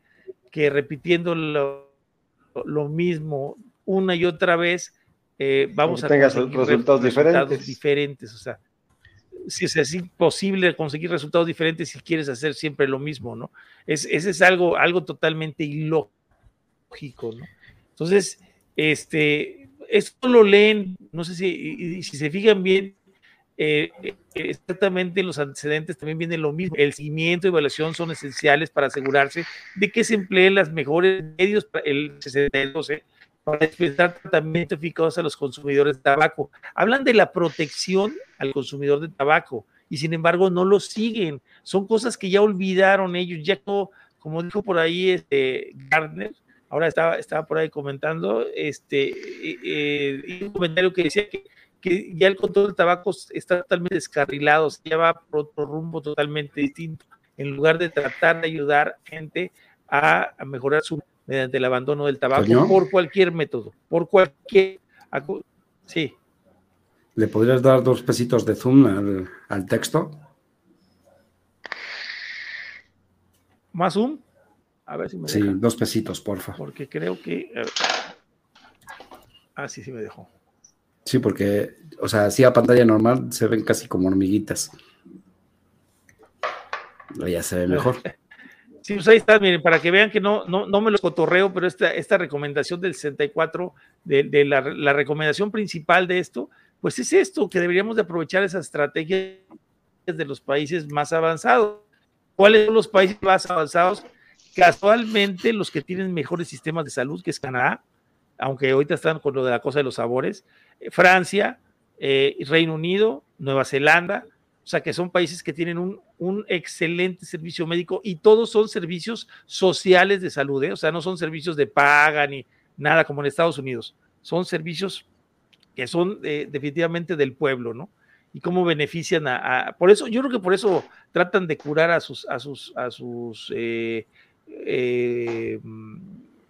que repitiendo lo, lo mismo una y otra vez, eh, vamos a tener resultados, diferentes. diferentes. O sea, si es imposible conseguir resultados diferentes si quieres hacer siempre lo mismo, ¿no? Es, ese es algo, algo totalmente ilógico, ¿no? Entonces, este, esto lo leen, no sé si, si se fijan bien, eh, exactamente los antecedentes también viene lo mismo. El seguimiento y evaluación son esenciales para asegurarse de que se empleen los mejores medios, el 62, ¿eh? para dispensar tratamiento eficaz a los consumidores de tabaco. Hablan de la protección al consumidor de tabaco y sin embargo no lo siguen. Son cosas que ya olvidaron ellos, ya como dijo por ahí este Gardner, ahora estaba, estaba por ahí comentando, este, eh, eh, un comentario que decía que, que, ya el control del tabaco está totalmente descarrilado, ya va por otro rumbo totalmente distinto, en lugar de tratar de ayudar gente a, a mejorar su mediante el abandono del tabaco por cualquier método, por cualquier... Sí. ¿Le podrías dar dos pesitos de zoom al, texto? ¿Más zoom? A ver si me Sí, dos pesitos, porfa. Porque creo que... Ah, sí, sí me dejó. Sí, porque, o sea, así a pantalla normal se ven casi como hormiguitas. Ya se ve mejor. Sí, pues ahí está, miren, para que vean que no, no, no me los cotorreo, pero esta, esta recomendación del 64, de, de la, la, recomendación principal de esto, pues es esto, que deberíamos de aprovechar esas estrategias de los países más avanzados. ¿Cuáles son los países más avanzados? Casualmente los que tienen mejores sistemas de salud, que es Canadá, aunque ahorita están con lo de la cosa de los sabores, eh, Francia, eh, Reino Unido, Nueva Zelanda, o sea que son países que tienen un, un excelente servicio médico y todos son servicios sociales de salud, ¿eh? o sea, no son servicios de paga ni nada como en Estados Unidos, son servicios que son eh, definitivamente del pueblo, ¿no? Y cómo benefician a, por eso, yo creo que por eso tratan de curar a sus, a sus, a sus, eh,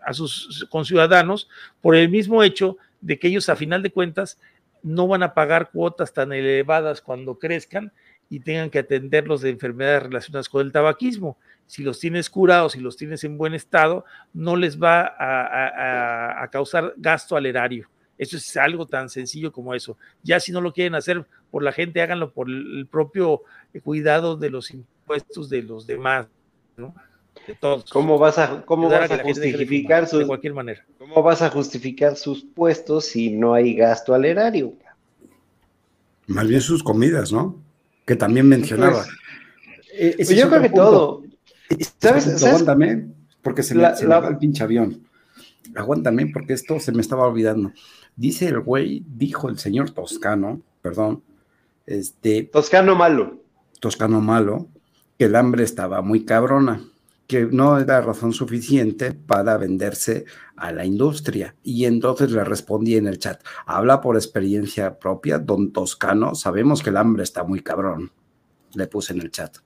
a sus conciudadanos por el mismo hecho de que ellos a final de cuentas no van a pagar cuotas tan elevadas cuando crezcan y tengan que atenderlos de enfermedades relacionadas con el tabaquismo. Si los tienes curados, si los tienes en buen estado, no les va a, causar gasto al erario. Eso es algo tan sencillo como eso. Ya si no lo quieren hacer por la gente, háganlo por el propio cuidado de los impuestos de los demás, ¿no? De todos. ¿Cómo vas a, cómo vas a, justificar sus, de cualquier manera? ¿Cómo vas a justificar sus puestos si no hay gasto al erario? Más bien sus comidas, ¿no? que también mencionaba. Pues, pues yo creo que todo. ¿Sabes? Aguántame, porque se me, va el pinche avión. Aguántame, porque esto se me estaba olvidando. Dice el güey, dijo el señor Toscano, perdón, este. Toscano malo. Toscano malo, que el hambre estaba muy cabrona, que no era razón suficiente para venderse a la industria. Y entonces le respondí en el chat, habla por experiencia propia, don Toscano, sabemos que el hambre está muy cabrón. Le puse en el chat.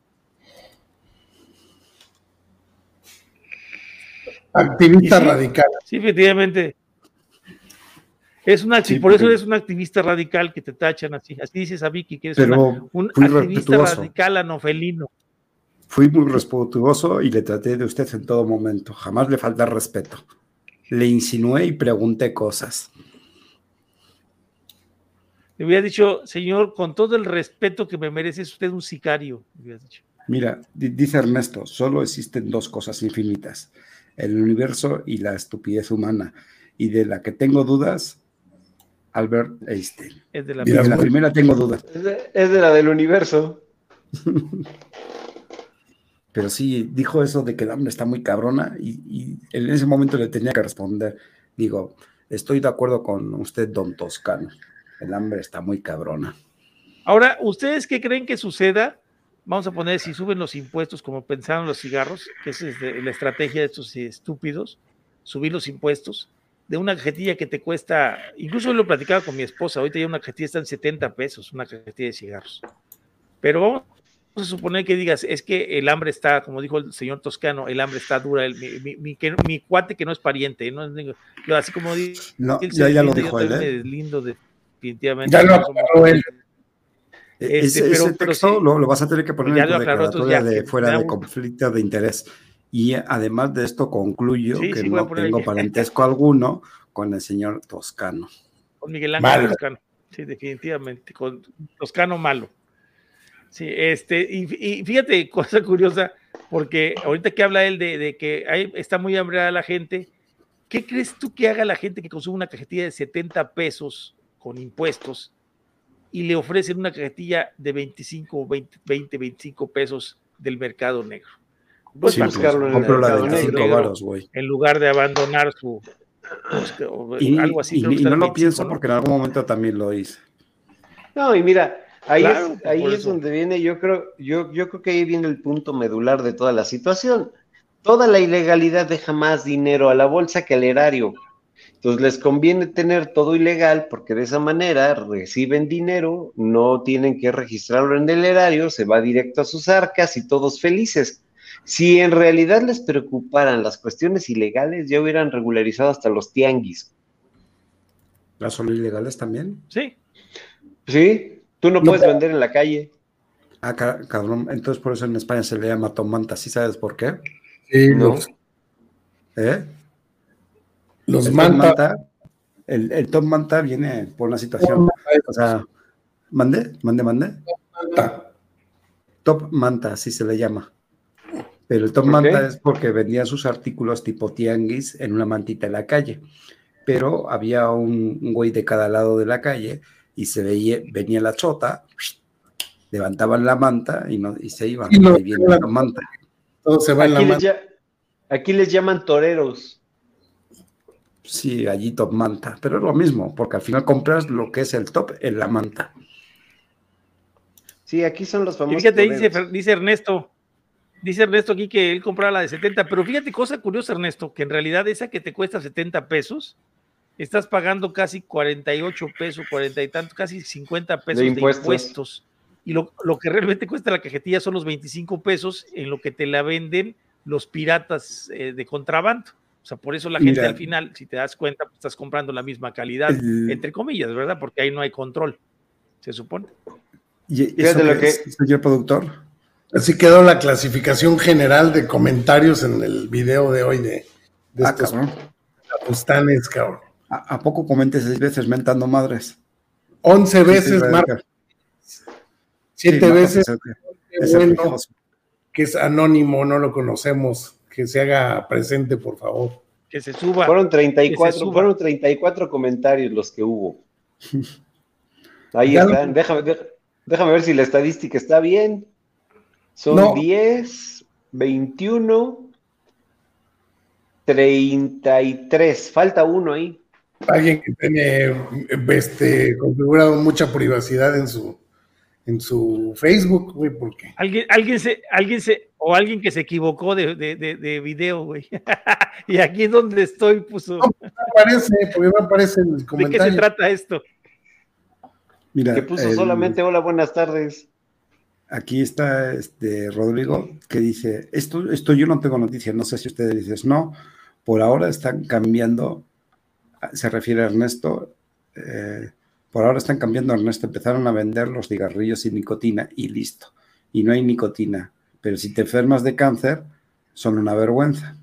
Activista radical. Sí, efectivamente. Es una, por eso es un activista radical que te tachan así. Así dices a Vicky que eres un activista radical anofelino. Fui muy respetuoso y le traté de usted en todo momento. Jamás le falta respeto. Le insinué y pregunté cosas. Le hubiera dicho, señor, con todo el respeto que me merece, es usted un sicario. Mira, dice Ernesto, solo existen dos cosas infinitas, el universo y la estupidez humana. Y de la que tengo dudas, Albert Einstein. Es de la, primera tengo dudas. Es de, la del universo. Pero sí, dijo eso de que hambre está muy cabrona y, en ese momento le tenía que responder. Digo, estoy de acuerdo con usted, don Toscano. El hambre está muy cabrona. Ahora, ¿ustedes qué creen que suceda? Vamos a poner si suben los impuestos como pensaron los cigarros, que es la estrategia de estos estúpidos, subir los impuestos de una cajetilla que te cuesta, incluso lo he platicado con mi esposa, ahorita ya una cajetilla está en 70 pesos, una cajetilla de cigarros. Pero vamos a suponer que digas, es que el hambre está, como dijo el señor Toscano, el hambre está dura, mi, mi, cuate que no es pariente, ¿no? así como no, ya, ya lo dijo él, ¿eh? Es lindo, definitivamente. Ya lo aclaró él. E-, este, ese, texto lo, vas a tener que poner en tu declaratoria de fuera de conflicto de interés. Y además de esto concluyo que no tengo parentesco alguno con el señor Toscano. Con Miguel Ángel Toscano, sí, definitivamente, con Toscano malo. Sí, este, y, fíjate, cosa curiosa, porque ahorita que habla él de, que hay, está muy hambriada la gente, ¿qué crees tú que haga la gente que consume una cajetilla de 70 pesos con impuestos y le ofrecen una cajetilla de 25, 20, 20 25 pesos del mercado negro? Pues, pues compro la de 5 varos, güey. En lugar de abandonar su. y, algo así. Y, no lo pienso porque en algún momento también lo hice. No, y mira, ahí es, ahí es donde viene, yo creo, yo, yo creo que ahí viene el punto medular de toda la situación. Toda la ilegalidad deja más dinero a la bolsa que al erario. Entonces les conviene tener todo ilegal porque de esa manera reciben dinero, no tienen que registrarlo en el erario, se va directo a sus arcas y todos felices. Si en realidad les preocuparan las cuestiones ilegales, ya hubieran regularizado hasta los tianguis. ¿Las son ilegales también? Sí. Sí, tú no, puedes vender en la calle. Ah, cabrón, entonces por eso en España se le llama tomanta, ¿sí sabes por qué? Sí, no. ¿Eh? Los manta. el, el top manta viene por una situación. O sea, mande, mande, mande. Top manta, así se le llama. Pero el top manta es porque vendían sus artículos tipo tianguis en una mantita en la calle. Pero había un, güey de cada lado de la calle y se veía, venía la chota, levantaban la manta y, no, y se iban. Y la manta. Todo se va aquí, en la manta. aquí les llaman toreros. Sí, allí top manta, pero es lo mismo, porque al final compras lo que es el top en la manta. Sí, aquí son los famosos. fíjate, dice, dice Ernesto, Dice Ernesto aquí que él compraba la de 70, pero fíjate cosa curiosa, Ernesto, que en realidad esa que te cuesta 70 pesos, estás pagando casi 48 pesos, 40 y tantos, casi 50 pesos de impuestos. Y lo, que realmente cuesta la cajetilla son los 25 pesos en lo que te la venden los piratas eh, de contrabando. O sea, por eso la gente al final, si te das cuenta, pues, estás comprando la misma calidad, entre comillas, ¿verdad? Porque ahí no hay control, se supone. ¿Y eso lo que, señor productor? Así quedó la clasificación general de comentarios en el video de hoy de, de ah, estos cabrón. ¿A, poco comentes seis veces mentando madres? Once veces, Marco. Siete veces. que es anónimo, no lo conocemos. Que se haga presente, por favor. Que se suba. Fueron 34, fueron 34 comentarios los que hubo. Ahí están. Déjame, déjame ver si la estadística está bien. Son 10, 21, 33. Falta uno ahí. Alguien que tiene este, configurado mucha privacidad en su en su Facebook, güey, porque alguien, alguien se, alguien se, o alguien que se equivocó de, de, de, video, güey. y aquí donde estoy puso. No, no aparece, porque no aparece en el comentario. ¿De qué se trata esto? Mira, que puso solamente hola, buenas tardes. Aquí está este Rodrigo que dice, esto, esto yo no tengo noticias, no sé si ustedes dicen, no, por ahora están cambiando, se refiere a Ernesto, eh, por ahora están cambiando Ernesto, empezaron a vender los cigarrillos sin nicotina y listo, y no hay nicotina, pero si te enfermas de cáncer, son una vergüenza.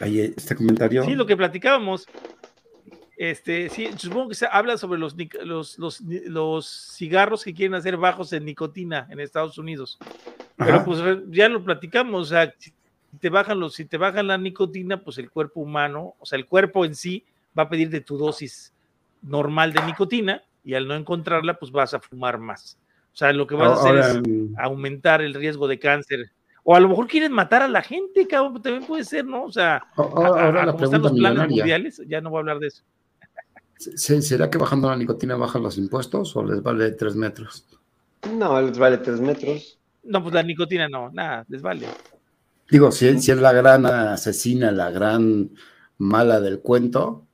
Ahí este comentario. Sí, lo que platicábamos, este, sí, supongo que se habla sobre los, los, los, cigarros que quieren hacer bajos en nicotina en Estados Unidos. Pero pues ya lo platicamos, o sea, si te bajan los, si te bajan la nicotina, pues el cuerpo humano, o sea, el cuerpo en sí va a pedir de tu dosis normal de nicotina y al no encontrarla, pues vas a fumar más. O sea, lo que vas a hacer es aumentar el riesgo de cáncer. O a lo mejor quieren matar a la gente, cabrón, también puede ser, ¿no? O sea, ahora la están los planes mundiales, ya no voy a hablar de eso. ¿Será que bajando la nicotina bajan los impuestos o les vale tres metros? No, les vale tres metros. No, pues la nicotina no, nada, les vale. Digo, si, si es la gran asesina, la gran mala del cuento,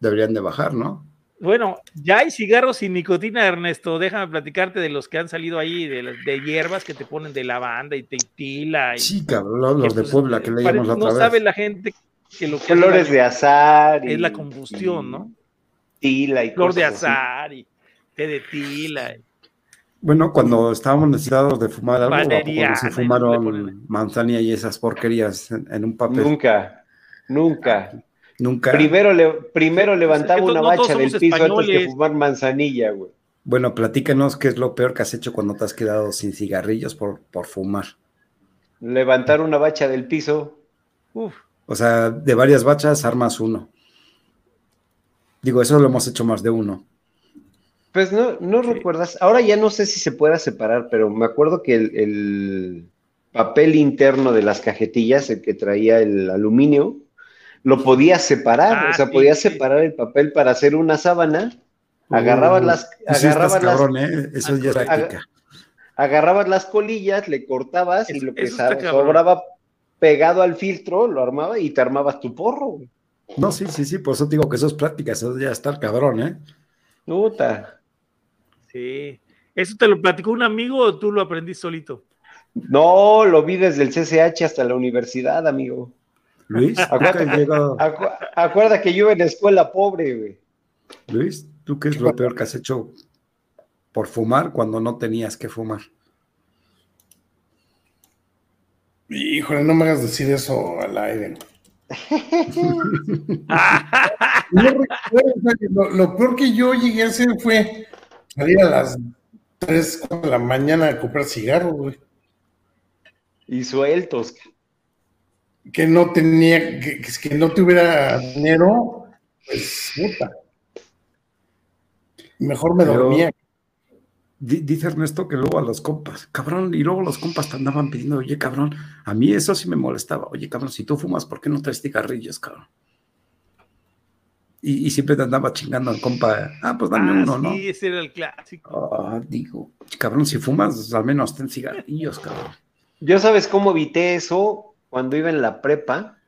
deberían de bajar, ¿no? Bueno, ya hay cigarros sin nicotina, Ernesto. Déjame platicarte de los que han salido ahí, de, de hierbas que te ponen de lavanda y tequila. Y, sí, cabrón, los de pues, Puebla que leíamos la otra no sabe la gente que lo que Flores de azar. es la combustión, ¿no? Tila y Flor de azar y té de tila. Bueno, cuando estábamos necesitados de fumar algo, cuando se fumaron manzanilla y esas porquerías en, un papel. Nunca, nunca. Nunca. Primero, le, primero levantaba una bacha del piso antes de fumar manzanilla, güey. Bueno, platícanos qué es lo peor que has hecho cuando te has quedado sin cigarrillos por, por fumar. Levantar una bacha del piso. Uf. O sea, de varias bachas armas uno. Digo, eso lo hemos hecho más de uno. Pues no, no recuerdas. Ahora ya no sé si se pueda separar, pero me acuerdo que el, el papel interno de las cajetillas, el que traía el aluminio, lo podías separar, o ah, sea, podías separar el papel para hacer una sábana, agarrabas las, agarrabas las, ¿eh? Eso ya agarrabas las colillas, le cortabas y lo que sobraba pegado al filtro, lo armaba y te armabas tu porro. No, sí, sí, sí, por eso digo que eso es práctica, eso ya está el cabrón, ¿eh? Puta. Sí. ¿Eso te lo platicó un amigo o tú lo aprendiste solito? No, lo vi desde el CCH hasta la universidad, amigo. Luis, acuérdate, que yo en la escuela pobre, güey. Luis, ¿tú qué es lo peor que has hecho por fumar cuando no tenías que fumar? Híjole, no me hagas decir eso al aire. lo, peor que yo llegué a hacer fue salir a las 3 de la mañana a comprar cigarros, güey. Y sueltos que no tenía, que, que no tuviera dinero, pues puta. Mejor me dormía. Dice Ernesto que luego a los compas, cabrón, y luego los compas te andaban pidiendo, oye, cabrón, a mí eso sí me molestaba, oye, cabrón, si tú fumas, ¿por qué no traes cigarrillos, cabrón? Y, siempre te andaba chingando al compa, ah, pues dame ah, uno, ¿no? Sí, ese era el clásico. Ah, digo, cabrón, si fumas, al menos ten cigarrillos, cabrón. Yo sabes cómo evité eso, cuando iba en la prepa,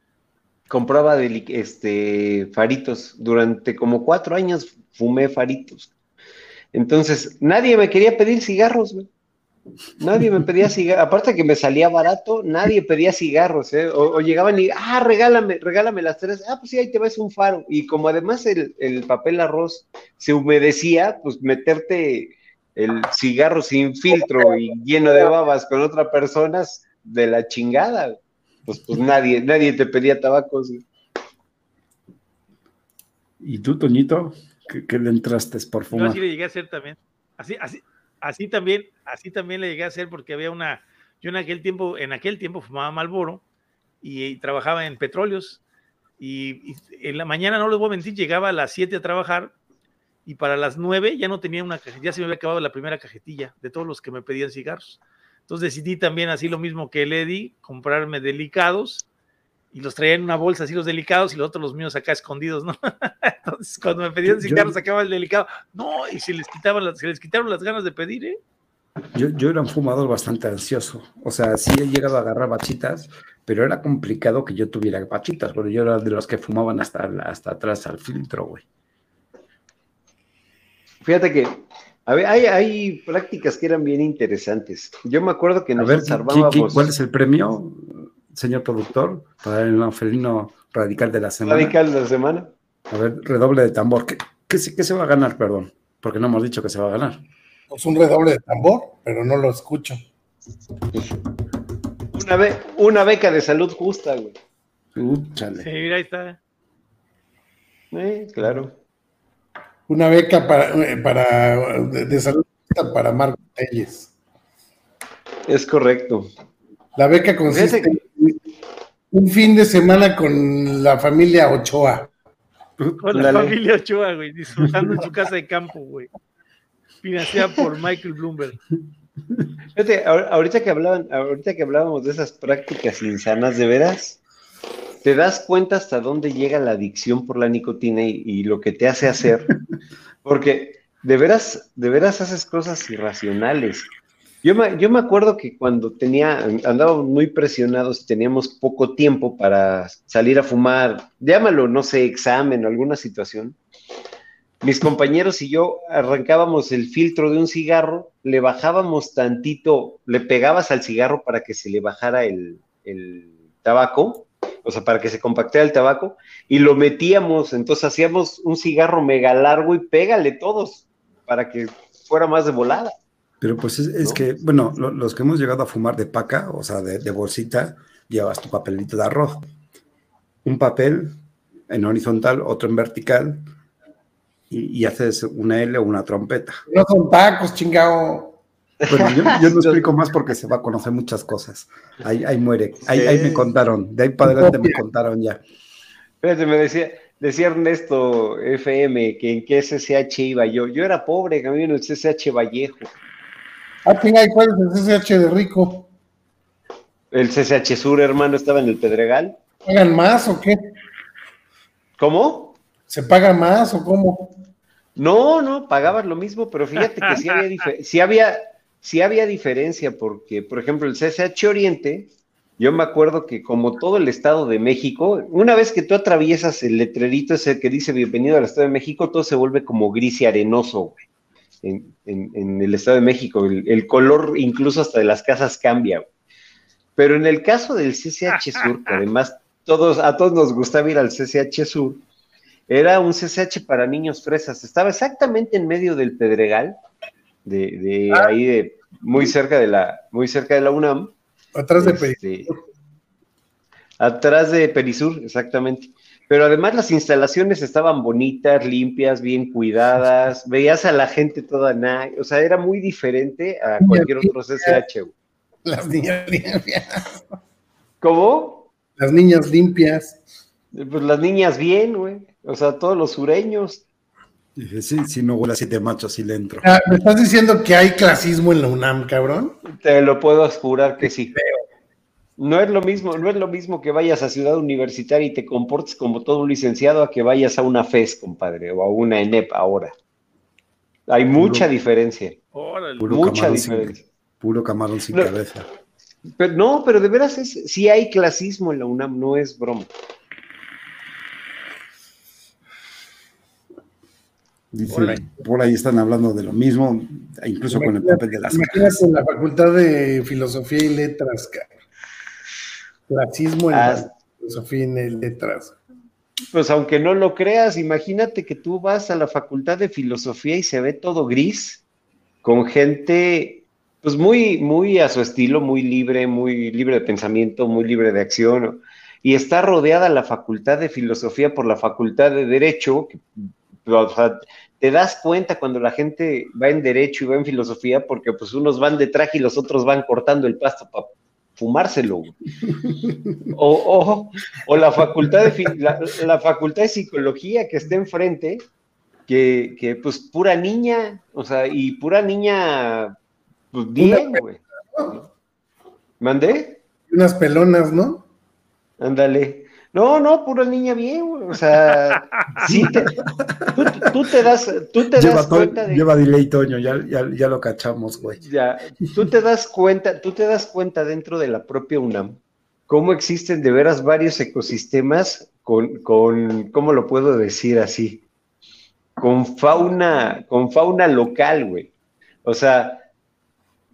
compraba este, faritos. Durante como cuatro años fumé faritos. Entonces, nadie me quería pedir cigarros, güey. Nadie me pedía cigarros. Aparte que me salía barato, nadie pedía cigarros, ¿eh? O, llegaban y, ah, regálame, regálame las tres. Ah, pues sí, ahí te ves un faro. Y como además el, el papel arroz se humedecía, pues meterte el cigarro sin filtro y lleno de babas con otra persona de la chingada pues, pues nadie, nadie te pedía tabacos. ¿Y tú, Toñito? ¿Qué, le entraste por fumar? Yo así le llegué a hacer también. Así, así, así también, así también le llegué a hacer porque había una, yo en aquel tiempo, en aquel tiempo fumaba Malboro y, trabajaba en petróleos y, en la mañana, no les voy a mentir, llegaba a las 7 a trabajar y para las 9 ya no tenía una cajetilla, ya se me había acabado la primera cajetilla de todos los que me pedían cigarros. Entonces decidí también, así lo mismo que Lady, comprarme delicados y los traía en una bolsa así los delicados y los otros los míos acá escondidos, ¿no? Entonces, cuando me pedían cigarros, sacaba el delicado. No, y se les, quitaban las, se les quitaron las ganas de pedir, ¿eh? Yo, yo era un fumador bastante ansioso. O sea, sí he llegado a agarrar bachitas, pero era complicado que yo tuviera bachitas, porque yo era de los que fumaban hasta, hasta atrás al filtro, güey. Fíjate que a ver, hay, hay, prácticas que eran bien interesantes. Yo me acuerdo que nos a ver, observábamos. ¿Cuál es el premio, señor productor, para el felino radical de la semana? Radical de la semana. A ver, redoble de tambor. ¿Qué, qué, se va a ganar, perdón? Porque no hemos dicho que se va a ganar. Pues un redoble de tambor, pero no lo escucho. Una, una beca de salud justa, güey. Uh, sí, mira, ahí está. Eh, claro una beca para, eh, para de, salud para Marco Telles. Es correcto. La beca consiste en un fin de semana con la familia Ochoa. Con la, familia Ochoa, güey, disfrutando en su casa de campo, güey. Financiada por Michael Bloomberg. Fíjate, ahorita que hablaban, ahorita que hablábamos de esas prácticas insanas, de veras, te das cuenta hasta dónde llega la adicción por la nicotina y, lo que te hace hacer, porque de veras, de veras haces cosas irracionales. Yo me, yo me acuerdo que cuando tenía, andábamos muy presionados y teníamos poco tiempo para salir a fumar, llámalo, no sé, examen o alguna situación, mis compañeros y yo arrancábamos el filtro de un cigarro, le bajábamos tantito, le pegabas al cigarro para que se le bajara el, el tabaco o sea, para que se compactara el tabaco, y lo metíamos, entonces hacíamos un cigarro mega largo y pégale todos, para que fuera más de volada. Pero pues es, que, bueno, los que hemos llegado a fumar de paca, o sea, de, bolsita, llevas tu papelito de arroz. Un papel en horizontal, otro en vertical, y, y haces una L o una trompeta. No son tacos, chingado. Bueno, yo, no explico más porque se va a conocer muchas cosas. Ahí, ahí muere. Ahí, ahí, me contaron. De ahí para adelante me contaron ya. Fíjate, me decía, decía Ernesto FM que en qué CCH iba yo. Yo era pobre, camino en el CCH Vallejo. Ah, ¿y cuál es el CCH de Rico? El CCH Sur, hermano, estaba en el Pedregal. ¿Pagan más o qué? ¿Cómo? ¿Se paga más o cómo? No, no, pagabas lo mismo, pero fíjate que sí había, sí había, sí había diferencia porque, por ejemplo, el CSH Oriente, yo me acuerdo que como todo el Estado de México, una vez que tú atraviesas el letrerito ese que dice bienvenido al Estado de México, todo se vuelve como gris y arenoso, En, el Estado de México, el, color incluso hasta de las casas cambia. Pero en el caso del CCH Sur, que además todos, a todos nos gustaba ir al CCH Sur, era un CCH para niños fresas. Estaba exactamente en medio del Pedregal, de, ah. ahí de muy cerca de la, muy cerca de la UNAM. Atrás de este, Perisur. Atrás de Perisur, exactamente. Pero además las instalaciones estaban bonitas, limpias, bien cuidadas, veías a la gente toda nada, o sea, era muy diferente a cualquier otro CCH. Las niñas limpias. ¿Cómo? Las niñas limpias. Pues las niñas bien, güey. O sea, todos los sureños. Dije, sí, sí, no huele a siete machos y le entro. Ah, ¿Me estás diciendo que hay clasismo en la UNAM, cabrón? Te lo puedo asegurar que sí. No es lo mismo, no es lo mismo que vayas a Ciudad Universitaria y te comportes como todo un licenciado a que vayas a una FES, compadre, o a una ENEP ahora. Hay mucha diferencia. mucha diferencia. puro camarón sin cabeza. Pero, no, pero de veras es, sí hay clasismo en la UNAM, no es broma. por ahí están hablando de lo mismo, incluso con el papel de las Imagínate en la Facultad de Filosofía y Letras, Racismo en la. Filosofía y Letras. Pues aunque no lo creas, imagínate que tú vas a la Facultad de Filosofía y se ve todo gris, con gente, pues muy, muy a su estilo, muy libre, muy libre de pensamiento, muy libre de acción, y está rodeada la Facultad de Filosofía por la Facultad de Derecho, que o sea, te das cuenta cuando la gente va en derecho y va en filosofía, porque pues unos van de traje y los otros van cortando el pasto para fumárselo. O, o, la facultad de la, facultad de psicología que está enfrente, que, que, pues pura niña, o sea, y pura niña, pues bien, güey. ¿Mandé? Unas pelonas, ¿no? Ándale. No, no, pura niña bien, güey. O sea, sí te, tú, te das, tú te das cuenta de. Lleva delay, Toño, ya, ya, ya, lo cachamos, güey. Ya, tú te das cuenta, tú te das cuenta dentro de la propia UNAM cómo existen de veras varios ecosistemas con, con ¿cómo lo puedo decir así? Con fauna, con fauna local, güey. O sea,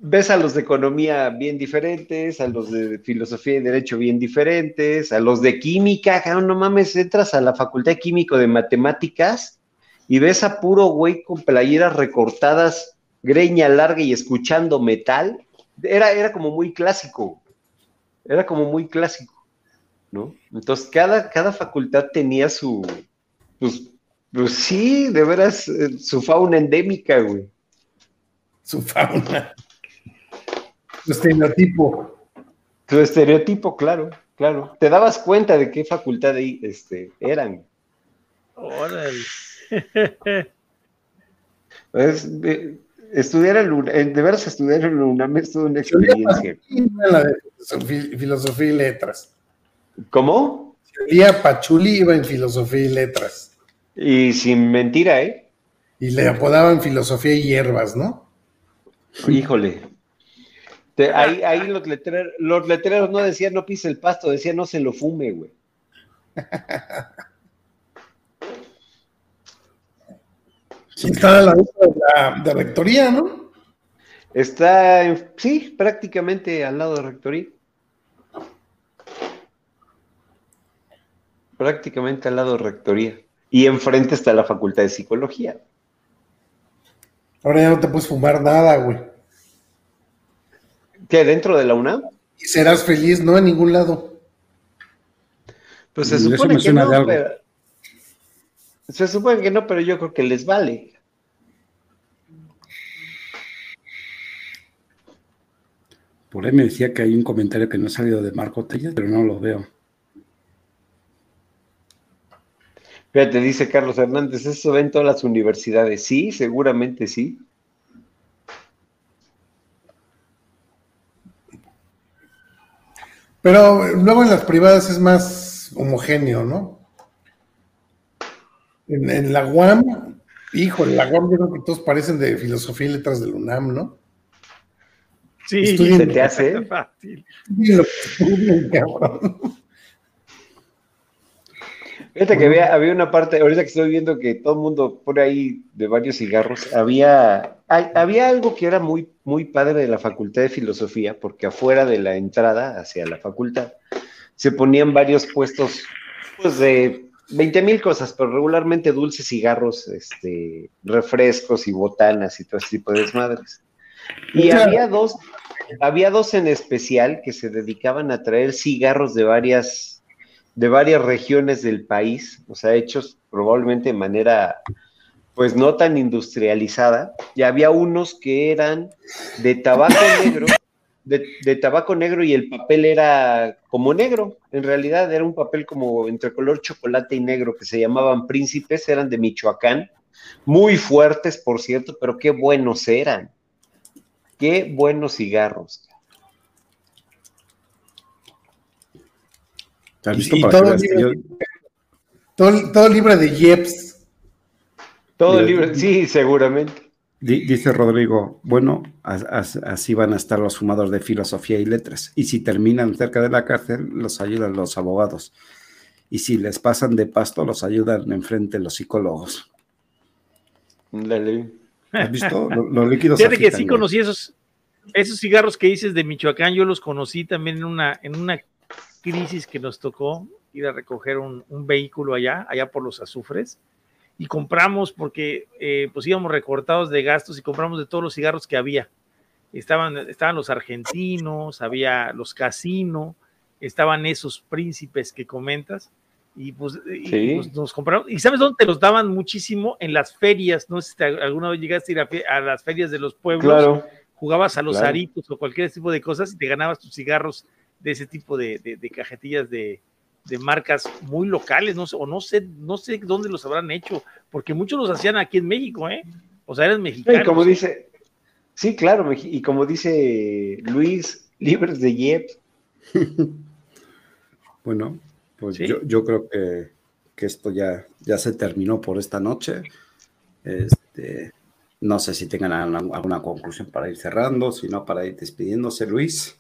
ves a los de economía bien diferentes, a los de filosofía y derecho bien diferentes, a los de química, no mames, entras a la facultad de químico de matemáticas y ves a puro güey con playeras recortadas, greña larga y escuchando metal. Era, era como muy clásico, era como muy clásico, ¿no? Entonces cada, cada facultad tenía su, pues, pues sí, de veras, eh, su fauna endémica, güey. Su fauna. Su estereotipo. Su estereotipo, claro, claro. Te dabas cuenta de qué facultad este, eran. Órale. Pues, estudiar en de veras estudiar en UNAM es una experiencia. La de filosofía y letras. ¿Cómo? Día Pachuli iba en filosofía y letras. Y sin mentira, ¿eh? Y le apodaban filosofía y hierbas, ¿no? Híjole, ahí, ahí los, letreros, los letreros no decían no pise el pasto, decían no se lo fume, güey. está a la vista de la de rectoría, ¿no? Está, sí, prácticamente al lado de rectoría. Prácticamente al lado de rectoría. Y enfrente está la facultad de psicología. Ahora ya no te puedes fumar nada, güey. ¿Qué? ¿Dentro de la UNAM? Y serás feliz, no en ningún lado. Pues se supone que no, pero, se supone que no, pero yo creo que les vale. Por ahí me decía que hay un comentario que no ha salido de Marco Tella, pero no lo veo. Fíjate, dice Carlos Hernández, ¿eso ven todas las universidades? Sí, seguramente sí. Pero luego en las privadas es más homogéneo, ¿no? En, la UAM, híjole, la UAM yo creo que todos parecen de filosofía y letras del UNAM, ¿no? Sí, se te hace fácil. Fíjate que había, había, una parte, ahorita que estoy viendo que todo el mundo pone ahí de varios cigarros, había, había algo que era muy, muy padre de la Facultad de Filosofía, porque afuera de la entrada hacia la facultad se ponían varios puestos pues, de 20 mil cosas, pero regularmente dulces, cigarros, este, refrescos y botanas y todo ese tipo de desmadres. Y había dos, había dos en especial que se dedicaban a traer cigarros de varias de varias regiones del país, o sea, hechos probablemente de manera, pues no tan industrializada, y había unos que eran de tabaco negro, de, tabaco negro y el papel era como negro, en realidad era un papel como entre color chocolate y negro que se llamaban príncipes, eran de Michoacán, muy fuertes, por cierto, pero qué buenos eran, qué buenos cigarros. todo, libre, de Jeps. Todo libre, sí, seguramente. Dice Rodrigo, bueno, así van a estar los fumadores de filosofía y letras. Y si terminan cerca de la cárcel, los ayudan los abogados. Y si les pasan de pasto, los ayudan enfrente los psicólogos. ¿Has visto? Los, líquidos. Fíjate que sí conocí esos, esos cigarros que dices de Michoacán, yo los conocí también en una, en una crisis que nos tocó ir a recoger un, vehículo allá, allá por los azufres, y compramos porque eh, pues íbamos recortados de gastos y compramos de todos los cigarros que había. Estaban, estaban los argentinos, había los casinos, estaban esos príncipes que comentas, y pues, pues nos compramos. ¿Y sabes dónde te los daban muchísimo? En las ferias, no sé si alguna vez llegaste a ir a, las ferias de los pueblos, jugabas a los aritos o cualquier tipo de cosas y te ganabas tus cigarros de ese tipo de, cajetillas de, marcas muy locales, no sé, o no sé, no sé dónde los habrán hecho, porque muchos los hacían aquí en México, ¿eh? O sea, eran mexicanos. Y como dice, sí, claro, y como dice Luis, libres de Yep. bueno, Pues yo, yo, creo que, que, esto ya, ya se terminó por esta noche. Este, no sé si tengan alguna conclusión para ir cerrando, si no, para ir despidiéndose, Luis.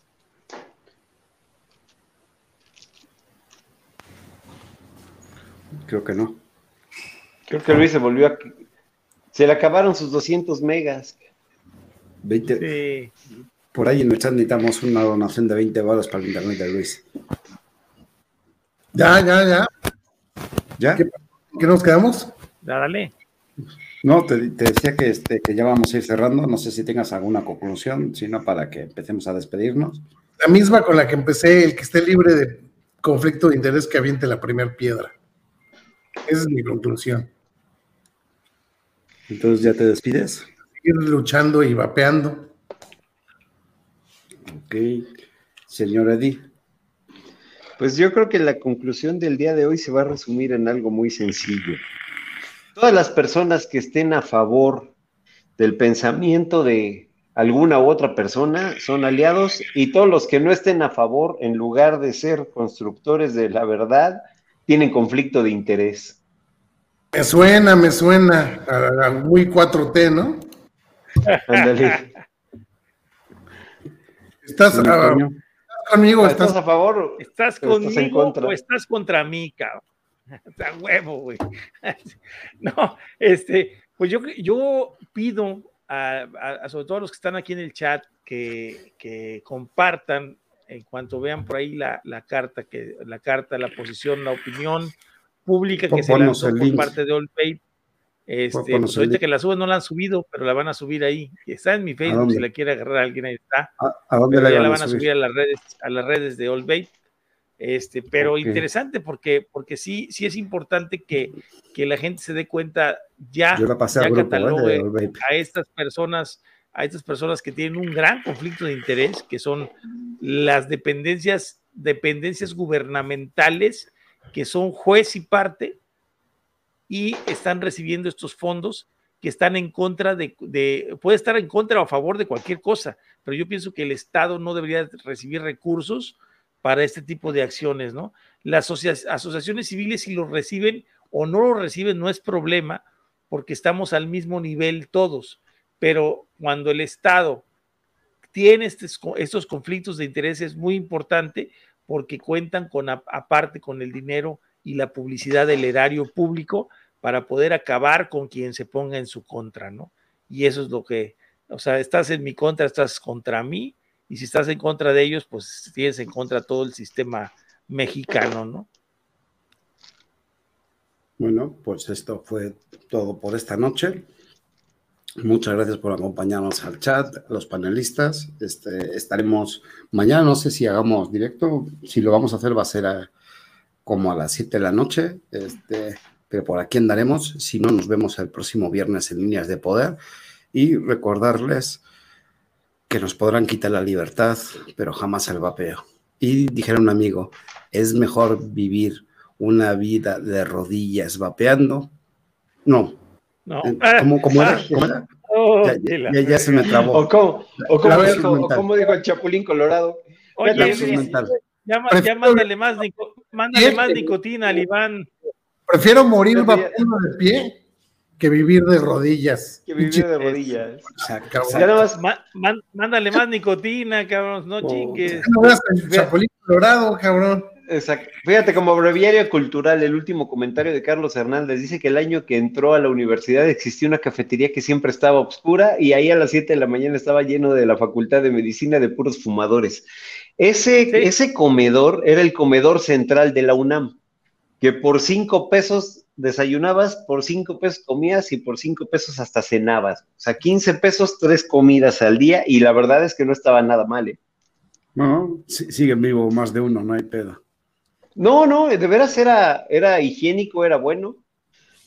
Creo que no. Creo que Luis se volvió a... Se le acabaron sus 200 megas. 20. Por ahí en el chat necesitamos una donación de 20 balas para el internet de Luis. Ya, ya, ya. ¿Ya? ¿Qué, nos quedamos? Dale. No, te, decía que, este, que ya vamos a ir cerrando. No sé si tengas alguna conclusión, sino para que empecemos a despedirnos. La misma con la que empecé, el que esté libre de conflicto de interés que aviente la primera piedra. Esa es mi conclusión. Entonces, ¿ya te despides? Seguir luchando y vapeando. Ok. Señor Eddie. Pues yo creo que la conclusión del día de hoy se va a resumir en algo muy sencillo. Todas las personas que estén a favor del pensamiento de alguna u otra persona son aliados y todos los que no estén a favor, en lugar de ser constructores de la verdad, tienen conflicto de interés. Me suena, me suena a, muy 4T, ¿no? Ándale. Estás, conmigo, estás, a favor. Estás conmigo o estás contra mí, cabrón. Está huevo, güey. No, este, pues yo, yo pido a, sobre todo a los que están aquí en el chat que, que compartan en cuanto vean por ahí la, carta, que, la carta, la posición, la opinión pública que se lanzó por parte de Old Este, pues ahorita que la suben no la han subido, pero la van a subir ahí. Está en mi Facebook, si la quiere agarrar alguien ahí está. ¿A, dónde la, ya la van a subir? a las redes, a las redes de Old Este, pero interesante porque, porque sí, sí es importante que, que la gente se dé cuenta ya, pasé ¿eh? a estas personas a estas personas que tienen un gran conflicto de interés, que son las dependencias, dependencias gubernamentales, que son juez y parte, y están recibiendo estos fondos que están en contra de, puede estar en contra o a favor de cualquier cosa, pero yo pienso que el Estado no debería recibir recursos para este tipo de acciones, ¿no? Las asociaciones civiles si lo reciben o no lo reciben no es problema, porque estamos al mismo nivel todos pero cuando el Estado tiene estos, conflictos de interés es muy importante porque cuentan con aparte con el dinero y la publicidad del erario público para poder acabar con quien se ponga en su contra, ¿no? Y eso es lo que, o sea, estás en mi contra, estás contra mí, y si estás en contra de ellos, pues tienes en contra todo el sistema mexicano, ¿no? Bueno, pues esto fue todo por esta noche. Muchas gracias por acompañarnos al chat, los panelistas. Este, estaremos mañana, no sé si hagamos directo, si lo vamos a hacer va a ser como a las 7 de la noche, este, pero por aquí andaremos. Si no, nos vemos el próximo viernes en Líneas de Poder. Y recordarles que nos podrán quitar la libertad, pero jamás el vapeo. Y dijera un amigo, es mejor vivir una vida de rodillas vapeando. No, no. ¿Cómo, cómo era? ¿Cómo era? Oh, ya, ya, se me trabó. O como, o como, dijo, o como dijo el Chapulín Colorado. Oye, ya, ya, mándale, más, mándale más nicotina al Iván. Prefiero morir vapeando de pie que vivir de rodillas. Que vivir de rodillas. mándale más nicotina, cabrón, no oh, chingues. No veas el Chapulín Colorado, cabrón. Exacto. Fíjate, como breviario cultural, el último comentario de Carlos Hernández dice que el año que entró a la universidad existía una cafetería que siempre estaba oscura y ahí a las 7 de la mañana estaba lleno de la Facultad de Medicina de puros fumadores. Ese, ese comedor era el comedor central de la UNAM, que por 5 pesos desayunabas, por 5 pesos comías y por 5 pesos hasta cenabas. O sea, 15 pesos, tres comidas al día y la verdad es que no estaba nada mal. ¿eh? No, siguen vivo más de uno, no hay pedo. No, no, de veras era, era higiénico, era bueno.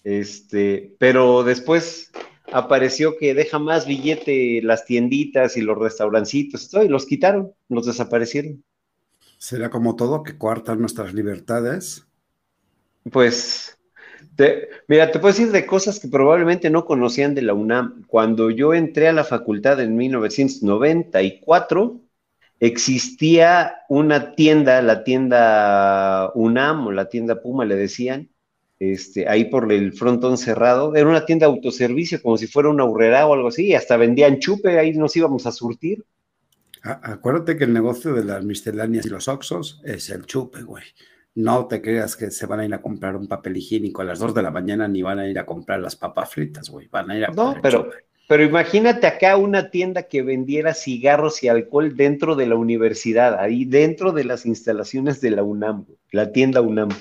Este, pero después apareció que deja más billete las tienditas y los restaurancitos, y los quitaron, los desaparecieron. ¿Será como todo que coartan nuestras libertades? Pues, mira, te puedo decir de cosas que probablemente no conocían de la UNAM. Cuando yo entré a la facultad en 1994, existía una tienda, la tienda UNAM o la tienda Puma, le decían, este, ahí por el frontón cerrado. Era una tienda de autoservicio, como si fuera una urrera o algo así, y hasta vendían chupe, ahí nos íbamos a surtir. Acuérdate que el negocio de las misceláneas y los oxos es el chupe, güey. No te creas que se van a ir a comprar un papel higiénico a las 2 de la mañana ni van a ir a comprar las papas fritas, güey. Van a ir a No, pero, pero imagínate acá una tienda que vendiera cigarros y alcohol dentro de la universidad, ahí dentro de las instalaciones de la UNAM, la tienda UNAM.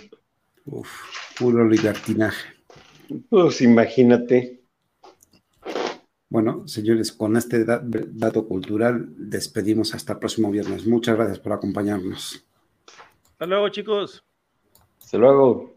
Uf, puro libertinaje. Pues imagínate. Bueno, señores, con este dato cultural despedimos hasta el próximo viernes. Muchas gracias por acompañarnos. Hasta luego, chicos. Hasta luego.